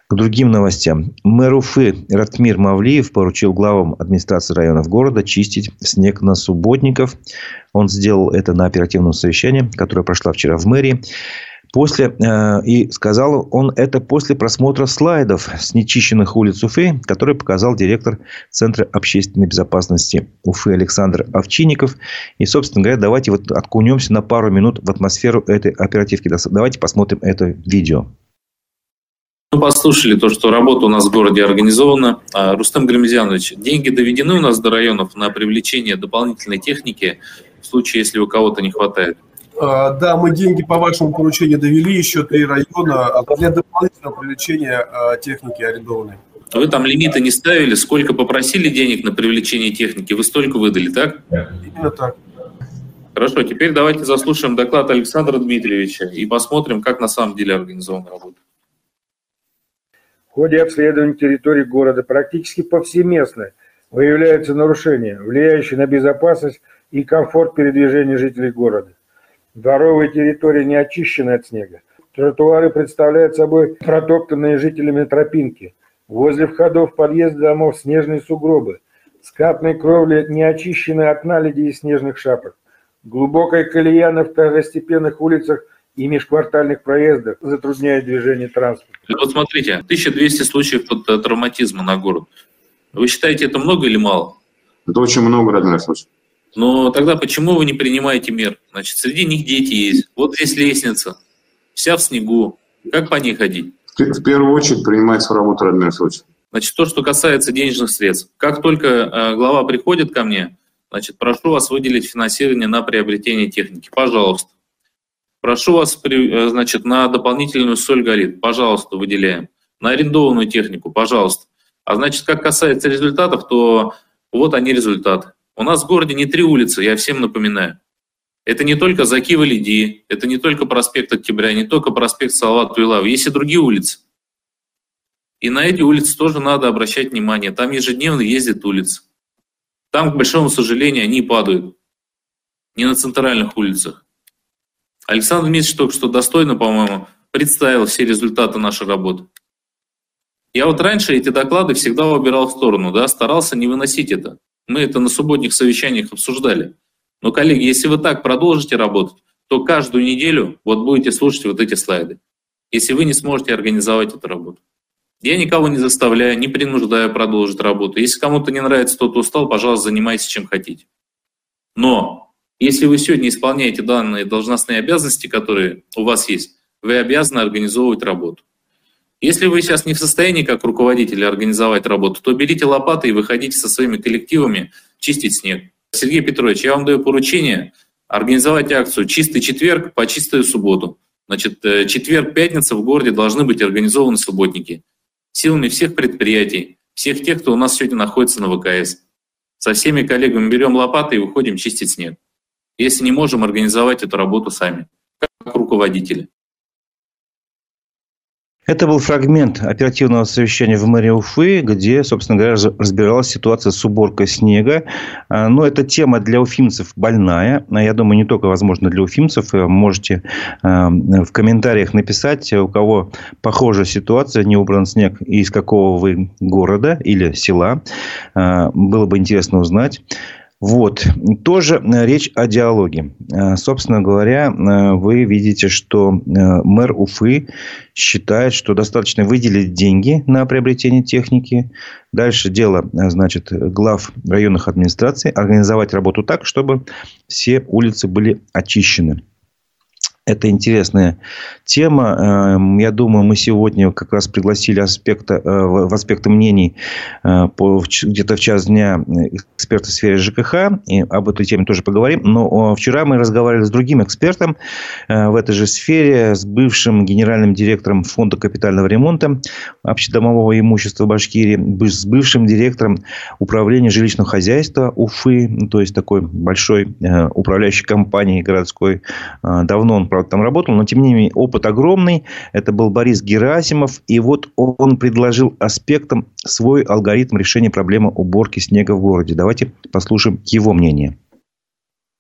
Speaker 1: К другим новостям. Мэр Уфы Ратмир Мавлиев поручил главам администрации районов города чистить снег на субботников. Он сделал это на оперативном совещании, которое прошло вчера в мэрии. После, э, и сказал он это после просмотра слайдов с нечищенных улиц Уфы, которые показал директор Центра общественной безопасности Уфы Александр Овчинников. И, собственно говоря, давайте вот откунемся на пару минут в атмосферу этой оперативки. Давайте посмотрим это видео.
Speaker 8: Мы послушали то, что работа у нас в городе организована. А, Рустам Грамезянович, деньги доведены у нас до районов на привлечение дополнительной техники в случае, если у кого-то не хватает?
Speaker 9: А, да, мы деньги по вашему поручению довели, еще три района а для дополнительного привлечения техники арендованной.
Speaker 8: Вы там лимиты не ставили, сколько попросили денег на привлечение техники, вы столько выдали, так?
Speaker 9: Именно так.
Speaker 8: Хорошо, теперь давайте заслушаем доклад Александра Дмитриевича и посмотрим, как на самом деле организована работа
Speaker 10: ходе обследования территории города практически повсеместно выявляются нарушения, влияющие на безопасность и комфорт передвижения жителей города. Дворовые территории не очищены от снега. Тротуары представляют собой протоптанные жителями тропинки. Возле входов подъезда домов снежные сугробы. Скатные кровли не очищены от наледи и снежных шапок. Глубокая колея на второстепенных улицах – и межквартальных проездах затрудняет движение транспорта.
Speaker 8: Вот смотрите, 1200 случаев э, травматизма на город. Вы считаете, это много или мало?
Speaker 11: Это очень много, родной случаев.
Speaker 8: Но тогда почему вы не принимаете мер? Значит, среди них дети есть. Вот здесь лестница, вся в снегу. Как по ней ходить?
Speaker 11: В первую очередь принимается в работу родной случай.
Speaker 8: Значит, то, что касается денежных средств. Как только э, глава приходит ко мне, значит, прошу вас выделить финансирование на приобретение техники. Пожалуйста. Прошу вас, э, значит, на дополнительную соль горит, пожалуйста, выделяем. На арендованную технику, пожалуйста. А значит, как касается результатов, то вот они результаты. У нас в городе не три улицы, я всем напоминаю. Это не только Закива Лиди, это не только проспект Октября, не только проспект Салават Туилав, есть и другие улицы. И на эти улицы тоже надо обращать внимание. Там ежедневно ездят улицы. Там, к большому сожалению, они падают. Не на центральных улицах. Александр Дмитриевич только что достойно, по-моему, представил все результаты нашей работы. Я вот раньше эти доклады всегда убирал в сторону, да, старался не выносить это. Мы это на субботних совещаниях обсуждали. Но, коллеги, если вы так продолжите работать, то каждую неделю вот будете слушать вот эти слайды, если вы не сможете организовать эту работу. Я никого не заставляю, не принуждаю продолжить работу. Если кому-то не нравится, кто-то устал, пожалуйста, занимайтесь чем хотите. Но если вы сегодня исполняете данные должностные обязанности, которые у вас есть, вы обязаны организовывать работу. Если вы сейчас не в состоянии как руководитель организовать работу, то берите лопаты и выходите со своими коллективами чистить снег. Сергей Петрович, я вам даю поручение организовать акцию «Чистый четверг по чистую субботу». Значит, э, четверг, пятница в городе должны быть организованы субботники силами всех предприятий, всех тех, кто у нас сегодня находится на ВКС. Со всеми коллегами берем лопаты и выходим чистить снег. Если не можем организовать эту работу сами, как руководители.
Speaker 1: Это был фрагмент оперативного совещания в мэрии Уфы, где, собственно говоря, разбиралась ситуация с уборкой снега. А, но эта тема для уфимцев больная. А, я думаю, не только, возможно, для уфимцев. Можете а, в комментариях написать, у кого похожая ситуация, не убран снег, и из какого вы города или села. Было бы интересно узнать. Вот. Тоже э, речь о диалоге. Э, собственно говоря, э, вы видите, что мэр Уфы считает, что достаточно выделить деньги на приобретение техники. Дальше дело, значит, глав районных администраций организовать работу так, чтобы все улицы были очищены. Это интересная тема. Эм, я думаю, мы сегодня как раз пригласили аспекта, э, в аспекты мнений э, где-то в час дня эксперта в сфере ЖКХ. И об этой теме тоже поговорим. Но вчера мы разговаривали с другим экспертом э, в этой же сфере, с бывшим генеральным директором фонда капитального ремонта общедомового имущества Башкирии, с бывшим директором управления жилищного хозяйства Уфы, то есть такой большой управляющей компании городской. Давно он правда, там работал, но тем не менее опыт огромный. Это был Борис Герасимов. И вот он предложил аспектом свой алгоритм решения проблемы уборки снега в городе. Давайте послушаем его мнение.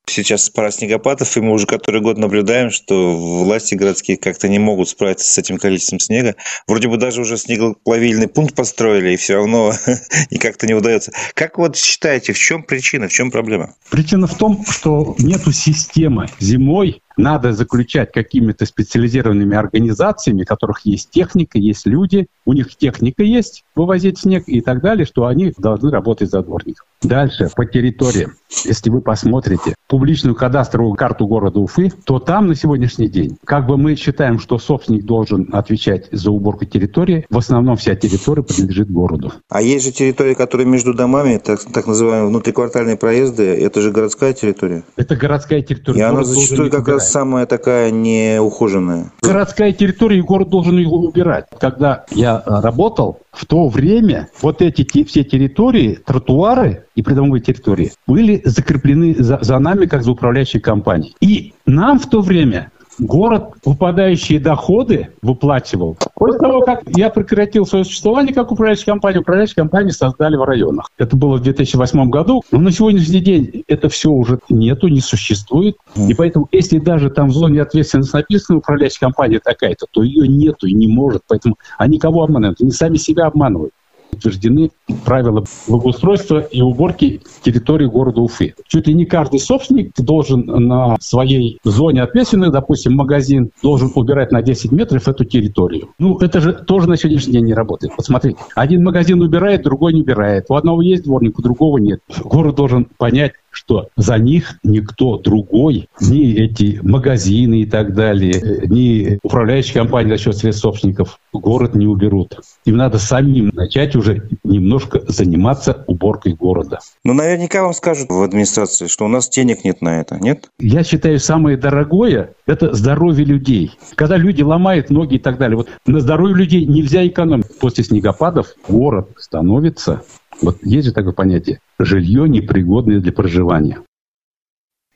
Speaker 12: Сейчас пора снегопадов, и мы уже который год наблюдаем, что власти городские как-то не могут справиться с этим количеством снега. Вроде бы даже уже снегоплавильный пункт построили, и все равно и как-то не удается. Как вот считаете, в чем причина, в чем проблема?
Speaker 3: Причина в том, что нету системы. Зимой надо заключать какими-то специализированными организациями, у которых есть техника, есть люди, у них техника есть, вывозить снег и так далее, что они должны работать за дворником. Дальше, по территориям. Если вы посмотрите публичную кадастровую карту города Уфы, то там на сегодняшний день, как бы мы считаем, что собственник должен отвечать за уборку территории, в основном вся территория принадлежит городу.
Speaker 12: А есть же территории, которые между домами, так, так называемые внутриквартальные проезды, это же городская территория?
Speaker 3: Это городская территория.
Speaker 12: И она зачастую как раз самая такая неухоженная.
Speaker 3: Городская территория, и город должен ее убирать. Когда я э, работал, в то время вот эти все территории, тротуары и придомовые территории были закреплены за, за нами как за управляющей компанией. И нам в то время город выпадающие доходы выплачивал. После того, как я прекратил свое существование как управляющая компания, управляющие компании создали в районах. Это было в 2008 году. Но на сегодняшний день это все уже нету, не существует. И поэтому, если даже там в зоне ответственности написано управляющая компания такая-то, то ее нету и не может. Поэтому они кого обманывают? Они сами себя обманывают утверждены правила благоустройства и уборки территории города Уфы. Чуть ли не каждый собственник должен на своей зоне ответственности, допустим, магазин, должен убирать на 10 метров эту территорию. Ну, это же тоже на сегодняшний день не работает. Посмотрите, один магазин убирает, другой не убирает. У одного есть дворник, у другого нет. Город должен понять, что за них никто другой, ни эти магазины и так далее, ни управляющие компании за счет средств собственников город не уберут. Им надо самим начать уже немножко заниматься уборкой города.
Speaker 12: Ну, наверняка вам скажут в администрации, что у нас денег нет на это, нет?
Speaker 3: Я считаю, самое дорогое – это здоровье людей. Когда люди ломают ноги и так далее, вот на здоровье людей нельзя экономить. После снегопадов город становится вот есть же такое понятие – жилье непригодное для проживания.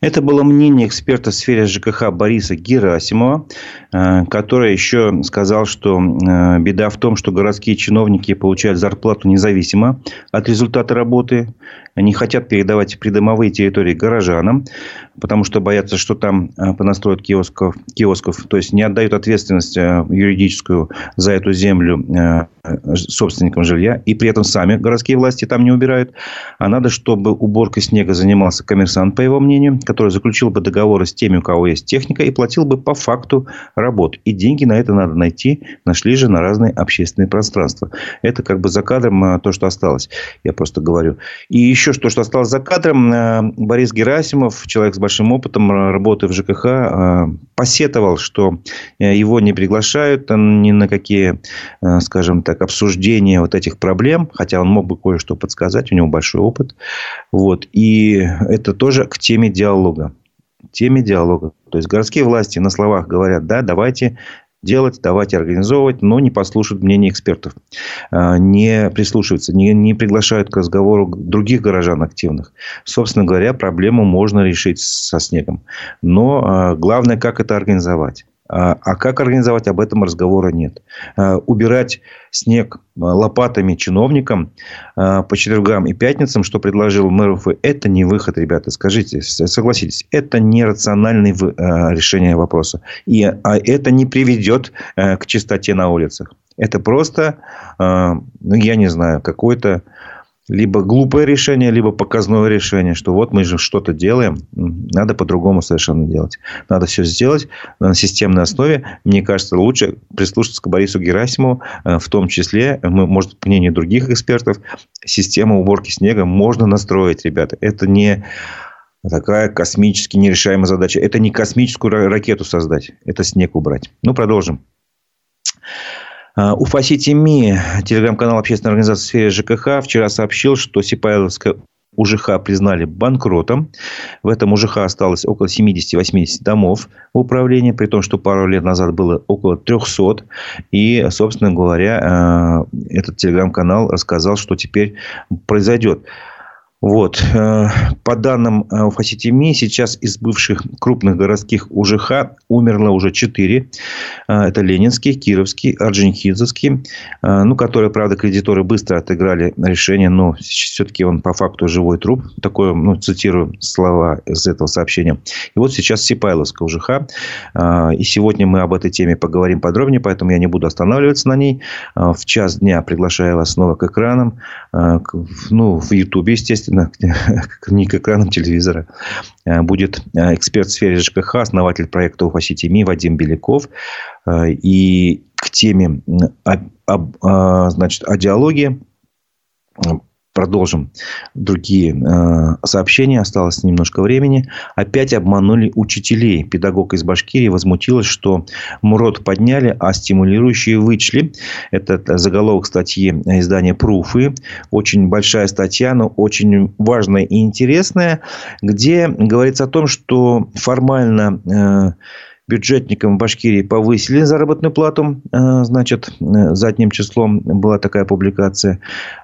Speaker 1: Это было мнение эксперта в сфере ЖКХ Бориса Герасимова, э, который еще сказал, что э, беда в том, что городские чиновники получают зарплату независимо от результата работы, не хотят передавать придомовые территории горожанам, потому что боятся, что там э, понастроят киосков, киосков, то есть не отдают ответственность юридическую за эту землю собственникам жилья, и при этом сами городские власти там не убирают. А надо, чтобы уборкой снега занимался коммерсант, по его мнению, который заключил бы договоры с теми, у кого есть техника, и платил бы по факту работ. И деньги на это надо найти. Нашли же на разные общественные пространства. Это как бы за кадром то, что осталось. Я просто говорю. И еще что, что осталось за кадром. А, Борис Герасимов, человек с большим опытом работы в ЖКХ, а, посетовал, что его не приглашают ни на какие, скажем так, обсуждения вот этих проблем. Хотя он мог бы кое-что подсказать. У него большой опыт. Вот. И это тоже к теме диалога. Теме диалога. То есть городские власти на словах говорят, да, давайте делать, давайте организовывать, но не послушают мнение экспертов, а, не прислушиваются, не, не приглашают к разговору других горожан активных. Собственно говоря, проблему можно решить со снегом. Но а, главное, как это организовать. А, а как организовать, об этом разговора нет. А, убирать снег а, лопатами чиновникам по четвергам и пятницам, что предложил мэр Уфы, это не выход, ребята. Скажите, согласитесь, это не рациональное решение вопроса. И это не приведет к чистоте на улицах. Это просто, ну, я не знаю, какой-то либо глупое решение, либо показное решение, что вот мы же что-то делаем, надо по-другому совершенно делать. Надо все сделать на системной основе. Мне кажется, лучше прислушаться к Борису Герасимову, э, в том числе, может, по мнению других экспертов, систему уборки снега можно настроить, ребята. Это не такая космически нерешаемая задача. Это не космическую ракету создать, это снег убрать. Ну, продолжим. А, Уфа Сити телеграм-канал общественной организации в сфере ЖКХ, вчера сообщил, что Сипайловская УЖХ признали банкротом. В этом УЖХ осталось около 70-80 домов в управлении, при том, что пару лет назад было около 300. И, собственно говоря, а, этот телеграм-канал рассказал, что теперь произойдет. Вот. Э, по данным э, Фаситими, сейчас из бывших крупных городских УЖХ умерло уже четыре. Э, это Ленинский, Кировский, Орджоникидзевский. Ну, которые, правда, кредиторы быстро отыграли решение, но все-таки он по факту живой труп. Такое, ну, цитирую слова из этого сообщения. И вот сейчас Сипайловская УЖХ. И сегодня мы об этой теме поговорим подробнее, поэтому я не буду останавливаться на ней. В час дня приглашаю вас снова к экранам. Ну, в Ютубе, естественно естественно, не к экранам телевизора, э, будет э, эксперт в сфере ЖКХ, основатель проекта Уфа Сити Ми Вадим Беляков. Э, и к теме значит, о диалоге Продолжим другие э, сообщения. Осталось немножко времени. Опять обманули учителей. Педагог из Башкирии возмутилась, что МУРОД подняли, а стимулирующие вычли. Это заголовок статьи издания «Пруфы». Очень большая статья, но очень важная и интересная, где говорится о том, что формально... Э, бюджетникам в Башкирии повысили заработную плату, э, значит, э, задним числом была такая публикация.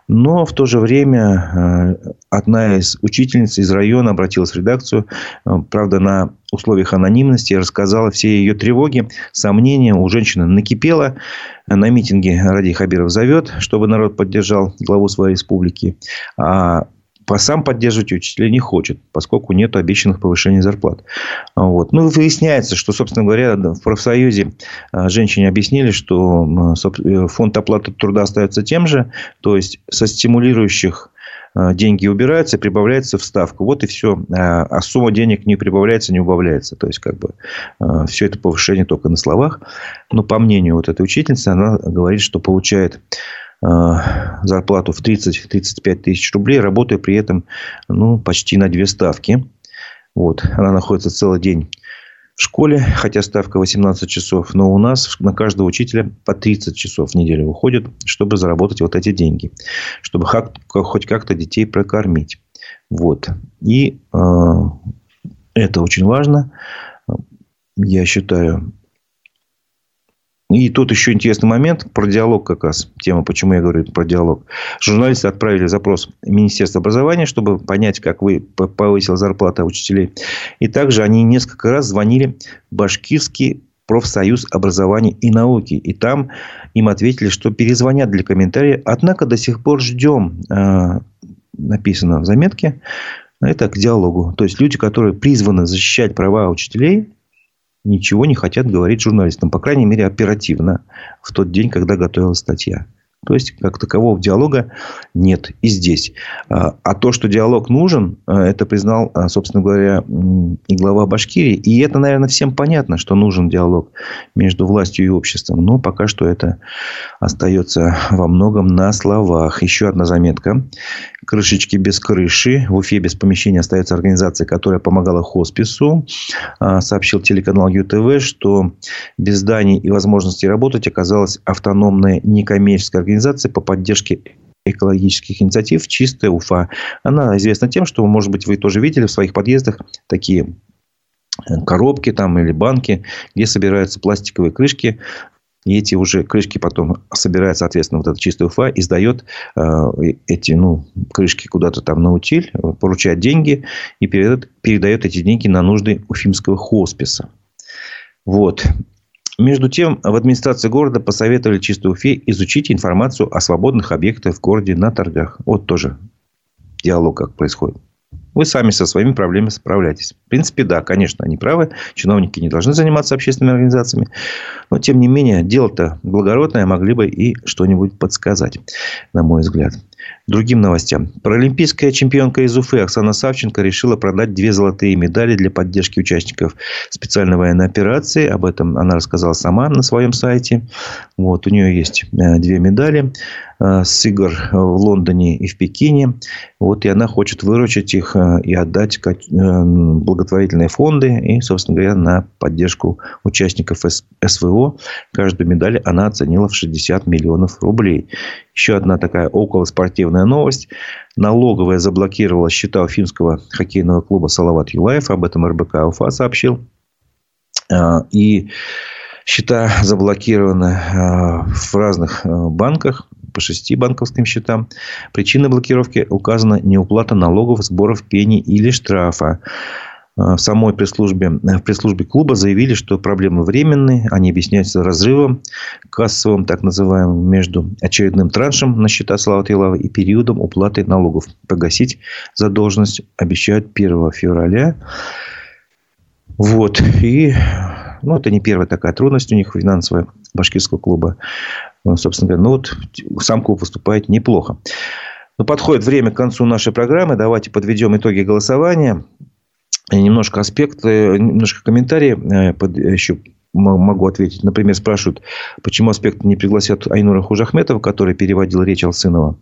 Speaker 1: Но в то же время э, одна из учительниц из района обратилась в редакцию, правда, на условиях анонимности, рассказала все ее тревоги, сомнения. У женщины накипело. На митинге Ради Хабиров зовет, чтобы народ поддержал главу своей республики. А сам поддерживать учителей не хочет, поскольку нет обещанных повышений зарплат. Вот. Ну, выясняется, что, собственно говоря, в профсоюзе а, женщине объяснили, что э, фонд оплаты труда остается тем же, то есть со стимулирующих а, деньги убираются, прибавляется вставка. Вот и все. А, а сумма денег не прибавляется, не убавляется. То есть, как бы, все это повышение только на словах. Но по мнению вот этой учительницы, она говорит, что получает зарплату в 30-35 тысяч рублей, работая при этом ну, почти на две ставки. Вот. Она находится целый день в школе, хотя ставка 18 часов, но у нас на каждого учителя по 30 часов в неделю выходит, чтобы заработать вот эти деньги, чтобы хоть как-то детей прокормить. Вот. И э, это очень важно. Я считаю, и тут еще интересный момент про диалог как раз. Тема, почему я говорю про диалог. Журналисты отправили запрос в Министерство образования, чтобы понять, как вы повысила зарплата учителей. И также они несколько раз звонили в Башкирский профсоюз образования и науки. И там им ответили, что перезвонят для комментариев. Однако до сих пор ждем, э, написано в заметке, это к диалогу. То есть люди, которые призваны защищать права учителей, ничего не хотят говорить журналистам. По крайней мере, оперативно. В тот день, когда готовилась статья. То есть, как такового диалога нет и здесь. А, а то, что диалог нужен, а, это признал, а, собственно говоря, и глава Башкирии. И это, наверное, всем понятно, что нужен диалог между властью и обществом. Но пока что это остается во многом на словах. Еще одна заметка. Крышечки без крыши. В Уфе без помещения остается организация, которая помогала хоспису. Сообщил телеканал ЮТВ, что без зданий и возможности работать оказалась автономная некоммерческая организация по поддержке экологических инициатив «Чистая Уфа». Она известна тем, что, может быть, вы тоже видели в своих подъездах такие коробки там или банки, где собираются пластиковые крышки и эти уже крышки потом собирает, соответственно, вот эта чистая Уфа и сдает э, эти ну, крышки куда-то там на утиль, поручает деньги и передает, передает эти деньги на нужды уфимского хосписа. Вот. Между тем, в администрации города посоветовали Чистой Уфе изучить информацию о свободных объектах в городе на торгах. Вот тоже диалог как происходит. Вы сами со своими проблемами справляетесь. В принципе, да, конечно, они правы. Чиновники не должны заниматься общественными организациями. Но, тем не менее, дело-то благородное. Могли бы и что-нибудь подсказать, на мой взгляд. Другим новостям. Паралимпийская чемпионка из Уфы Оксана Савченко решила продать две золотые медали для поддержки участников специальной военной операции. Об этом она рассказала сама на своем сайте. Вот, у нее есть э, две медали э, с игр в Лондоне и в Пекине. Вот, и она хочет выручить их э, и отдать благотворительные фонды и, собственно говоря, на поддержку участников СВО. Каждую медаль она оценила в 60 миллионов рублей. Еще одна такая околоспортивная новость. Налоговая заблокировала счета уфимского хоккейного клуба «Салават Юлаев». Об этом РБК Уфа сообщил. А, и счета заблокированы а, в разных а, банках по шести банковским счетам. Причина блокировки указана неуплата налогов, сборов пени или штрафа. Э, в самой пресс-службе, э, в пресс-службе клуба заявили, что проблемы временные. Они объясняются разрывом кассовым, так называемым, между очередным траншем на счета Слава Илава и периодом уплаты налогов. Погасить задолженность обещают 1 февраля. Вот. И ну, это не первая такая трудность у них финансовая башкирского клуба. Ну, собственно говоря, ну вот сам клуб выступает неплохо. Но подходит время к концу нашей программы. Давайте подведем итоги голосования немножко аспекты, немножко комментарии э, под, еще могу ответить. Например, спрашивают, почему аспект не пригласят Айнура Хужахметова, который переводил речь Алсынова.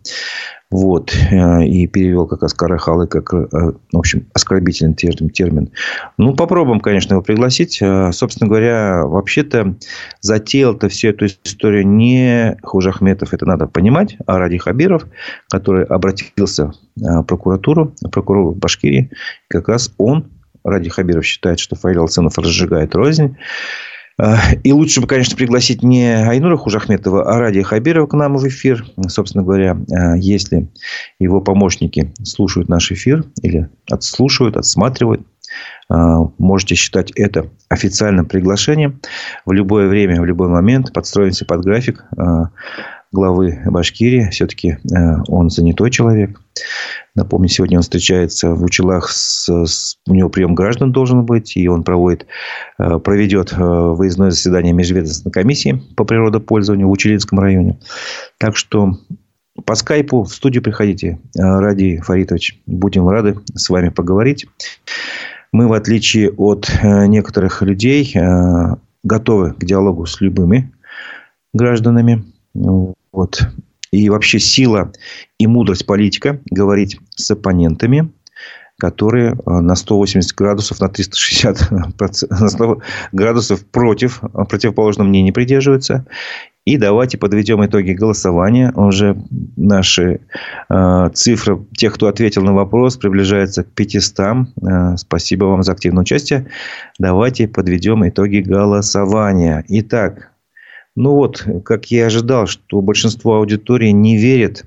Speaker 1: Вот. Э, и перевел как Аскара Халы, как, э, в общем, оскорбительный термин. Ну, попробуем, конечно, его пригласить. Собственно говоря, вообще-то затеял-то всю эту историю не Хужахметов, это надо понимать, а Ради Хабиров, который обратился в прокуратуру, прокурор Башкирии. Как раз он Ради Хабиров считает, что Фаиль Алцинов разжигает рознь. А, и лучше бы, конечно, пригласить не Айнура Хужахметова, а Ради Хабирова к нам в эфир. Собственно говоря, а, если его помощники слушают наш эфир или отслушивают, отсматривают, а, можете считать это официальным приглашением. В любое время, в любой момент подстроимся под график главы Башкирии. Все-таки он занятой человек. Напомню, сегодня он встречается в Учелах, с, с, у него прием граждан должен быть, и он проводит, э, проведет э, выездное заседание межведомственной комиссии по природопользованию в Учелинском районе. Так что по скайпу в студию приходите. Э, Ради Фаритович, будем рады с вами поговорить. Мы, в отличие от некоторых людей, готовы к диалогу с любыми гражданами. Вот. И вообще сила и мудрость политика говорить с оппонентами, которые э, на 180 градусов, на 360 на 100 градусов против противоположного мнения придерживаются. И давайте подведем итоги голосования. Уже наши э, цифры тех, кто ответил на вопрос, приближается к 500. Э, спасибо вам за активное участие. Давайте подведем итоги голосования. Итак, Ну вот, как я ожидал, что большинство аудитории не верит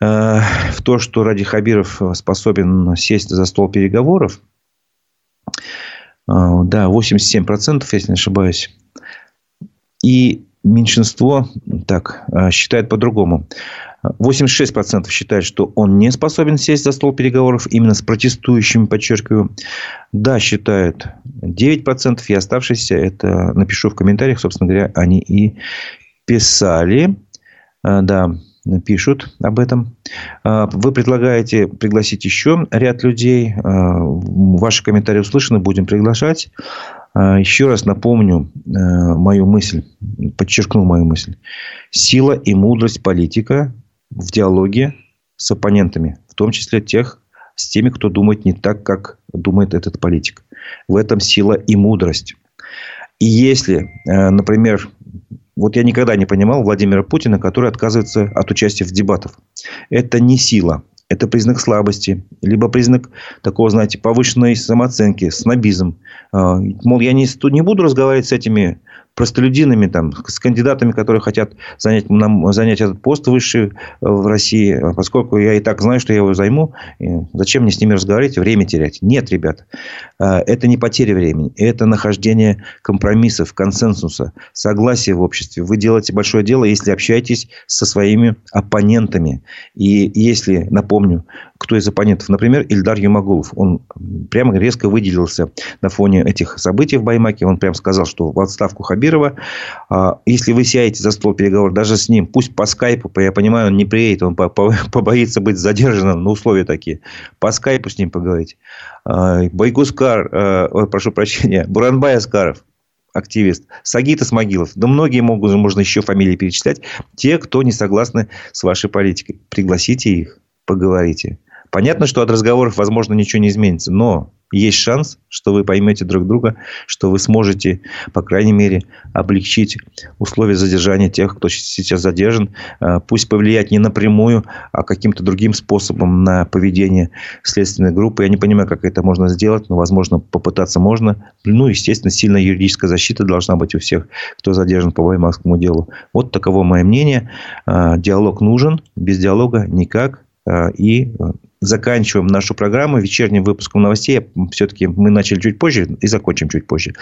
Speaker 1: э, в то, что Ради Хабиров способен сесть за стол переговоров. Э, да, 87%, если не ошибаюсь. И меньшинство так э, считает по-другому. 86% считают, что он не способен сесть за стол переговоров именно с протестующими, подчеркиваю. Да, считают 9%, и оставшиеся, это напишу в комментариях, собственно говоря, они и писали. А, да, пишут об этом. А, вы предлагаете пригласить еще ряд людей. А, ваши комментарии услышаны, будем приглашать. Еще раз напомню мою мысль, подчеркну мою мысль. Сила и мудрость политика в диалоге с оппонентами, в том числе тех, с теми, кто думает не так, как думает этот политик. В этом сила и мудрость. И если, э, например, вот я никогда не понимал Владимира Путина, который отказывается от участия в дебатах. Это не сила, это признак слабости, либо признак такого, знаете, повышенной самооценки, снобизм. Э, мол, я не, не буду разговаривать с этими простолюдинами, там, с кандидатами, которые хотят занять, нам, занять этот пост высший э, в России, а поскольку я и так знаю, что я его займу, зачем мне с ними разговаривать, время терять? Нет, ребята, э, это не потеря времени, это нахождение компромиссов, консенсуса, согласия в обществе. Вы делаете большое дело, если общаетесь со своими оппонентами. И если, напомню, кто из оппонентов, например, Ильдар Юмагулов, он прямо резко выделился на фоне этих событий в Баймаке, он прямо сказал, что в отставку Хабиб Кадырова. А, если вы сядете за стол переговоров даже с ним, пусть по скайпу, я понимаю, он не приедет, он побоится быть задержанным, но условия такие. По скайпу с ним поговорить. А, Байгускар, а, прошу прощения, Буранбай Аскаров, активист. Сагита Смогилов. Да многие могут, можно еще фамилии перечислять. Те, кто не согласны с вашей политикой. Пригласите их, поговорите. Понятно, что от разговоров, возможно, ничего не изменится. Но есть шанс, что вы поймете друг друга, что вы сможете, по крайней мере, облегчить условия задержания тех, кто сейчас задержан. А, пусть повлиять не напрямую, а каким-то другим способом на поведение следственной группы. Я не понимаю, как это можно сделать, но, возможно, попытаться можно. Ну, естественно, сильная юридическая защита должна быть у всех, кто задержан по Ваймарскому делу. Вот таково мое мнение. А, диалог нужен, без диалога никак. А, и заканчиваем нашу программу вечерним выпуском новостей. Все-таки мы начали чуть позже и закончим чуть позже.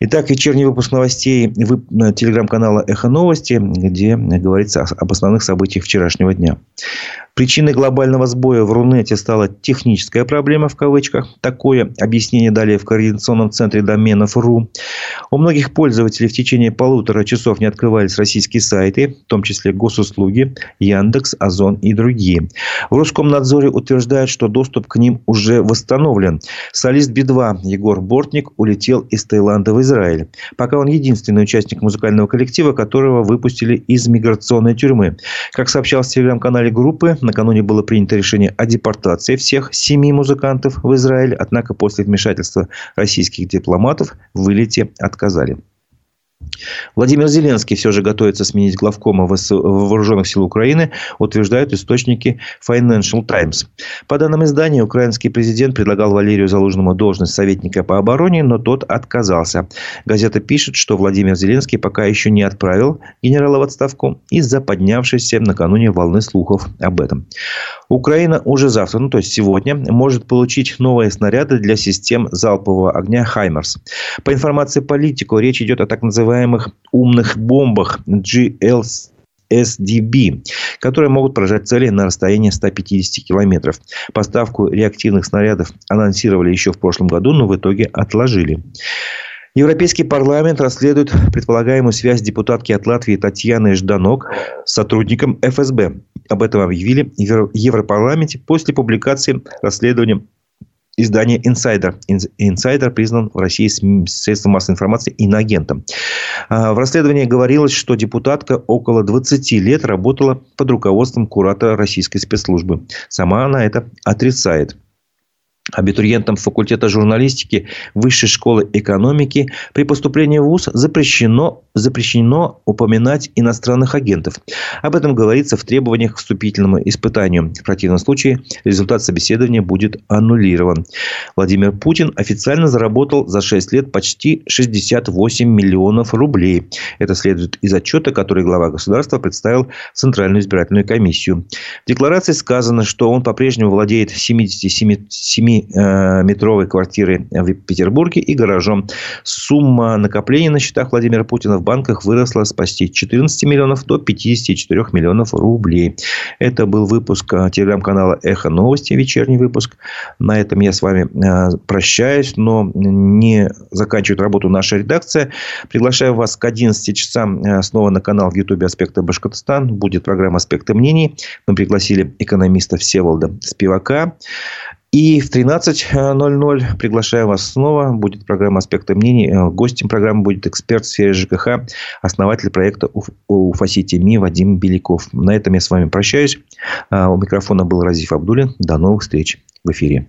Speaker 1: Итак, вечерний выпуск новостей телеграм-канала «Эхо новости», где говорится об основных событиях вчерашнего дня. Причиной глобального сбоя в Рунете стала техническая проблема, в кавычках. Такое объяснение дали в координационном центре доменов РУ. У многих пользователей в течение полутора часов не открывались российские сайты, в том числе госуслуги, Яндекс, Озон и другие. В Роскомнадзоре утверждают, что доступ к ним уже восстановлен. Солист Би-2 Егор Бортник улетел из Таиланда в Израиль. Пока он единственный участник музыкального коллектива, которого выпустили из миграционной тюрьмы. Как сообщалось в телеграм-канале группы, накануне было принято решение о депортации всех семи музыкантов в Израиль. Однако после вмешательства российских дипломатов в вылете отказали. Владимир Зеленский все же готовится сменить главкома вооруженных сил Украины, утверждают источники Financial Times. По данным издания, украинский президент предлагал Валерию Залужному должность советника по обороне, но тот отказался. Газета пишет, что Владимир Зеленский пока еще не отправил генерала в отставку из-за поднявшейся накануне волны слухов об этом. Украина уже завтра, ну то есть сегодня, может получить новые снаряды для систем залпового огня «Хаймерс». По информации политику, речь идет о так называемых умных бомбах GLS SDB, которые могут поражать цели на расстоянии 150 километров. Поставку реактивных снарядов анонсировали еще в прошлом году, но в итоге отложили. Европейский парламент расследует предполагаемую связь депутатки от Латвии Татьяны Жданок с сотрудником ФСБ. Об этом объявили в Европарламенте после публикации расследования издания Insider. Insider признан в России средством массовой информации иноагентом. А, в расследовании говорилось, что депутатка около 20 лет работала под руководством куратора российской спецслужбы. Сама она это отрицает абитуриентам факультета журналистики Высшей школы экономики при поступлении в ВУЗ запрещено запрещено упоминать иностранных агентов. Об этом говорится в требованиях к вступительному испытанию. В противном случае результат собеседования будет аннулирован. Владимир Путин официально заработал за 6 лет почти 68 миллионов рублей. Это следует из отчета, который глава государства представил в Центральную избирательную комиссию. В декларации сказано, что он по-прежнему владеет 77-метровой квартирой в Петербурге и гаражом. Сумма накоплений на счетах Владимира Путина в банках выросла с почти 14 миллионов до 54 миллионов рублей. Это был выпуск э, телеграм-канала «Эхо новости», вечерний выпуск. На этом я с вами э, прощаюсь, но не заканчивает работу наша редакция. Приглашаю вас к 11 часам э, снова на канал в Ютубе «Аспекты Башкортостан». Будет программа «Аспекты мнений». Мы пригласили экономиста Всеволода Спивака. И в 13.00 приглашаю вас снова. Будет программа «Аспекты мнений». Э, гостем программы будет эксперт в сфере ЖКХ, основатель проекта «Уфасити МИ» Вадим Беляков. На этом я с вами прощаюсь. А, у микрофона был Разиф Абдулин. До новых встреч в эфире.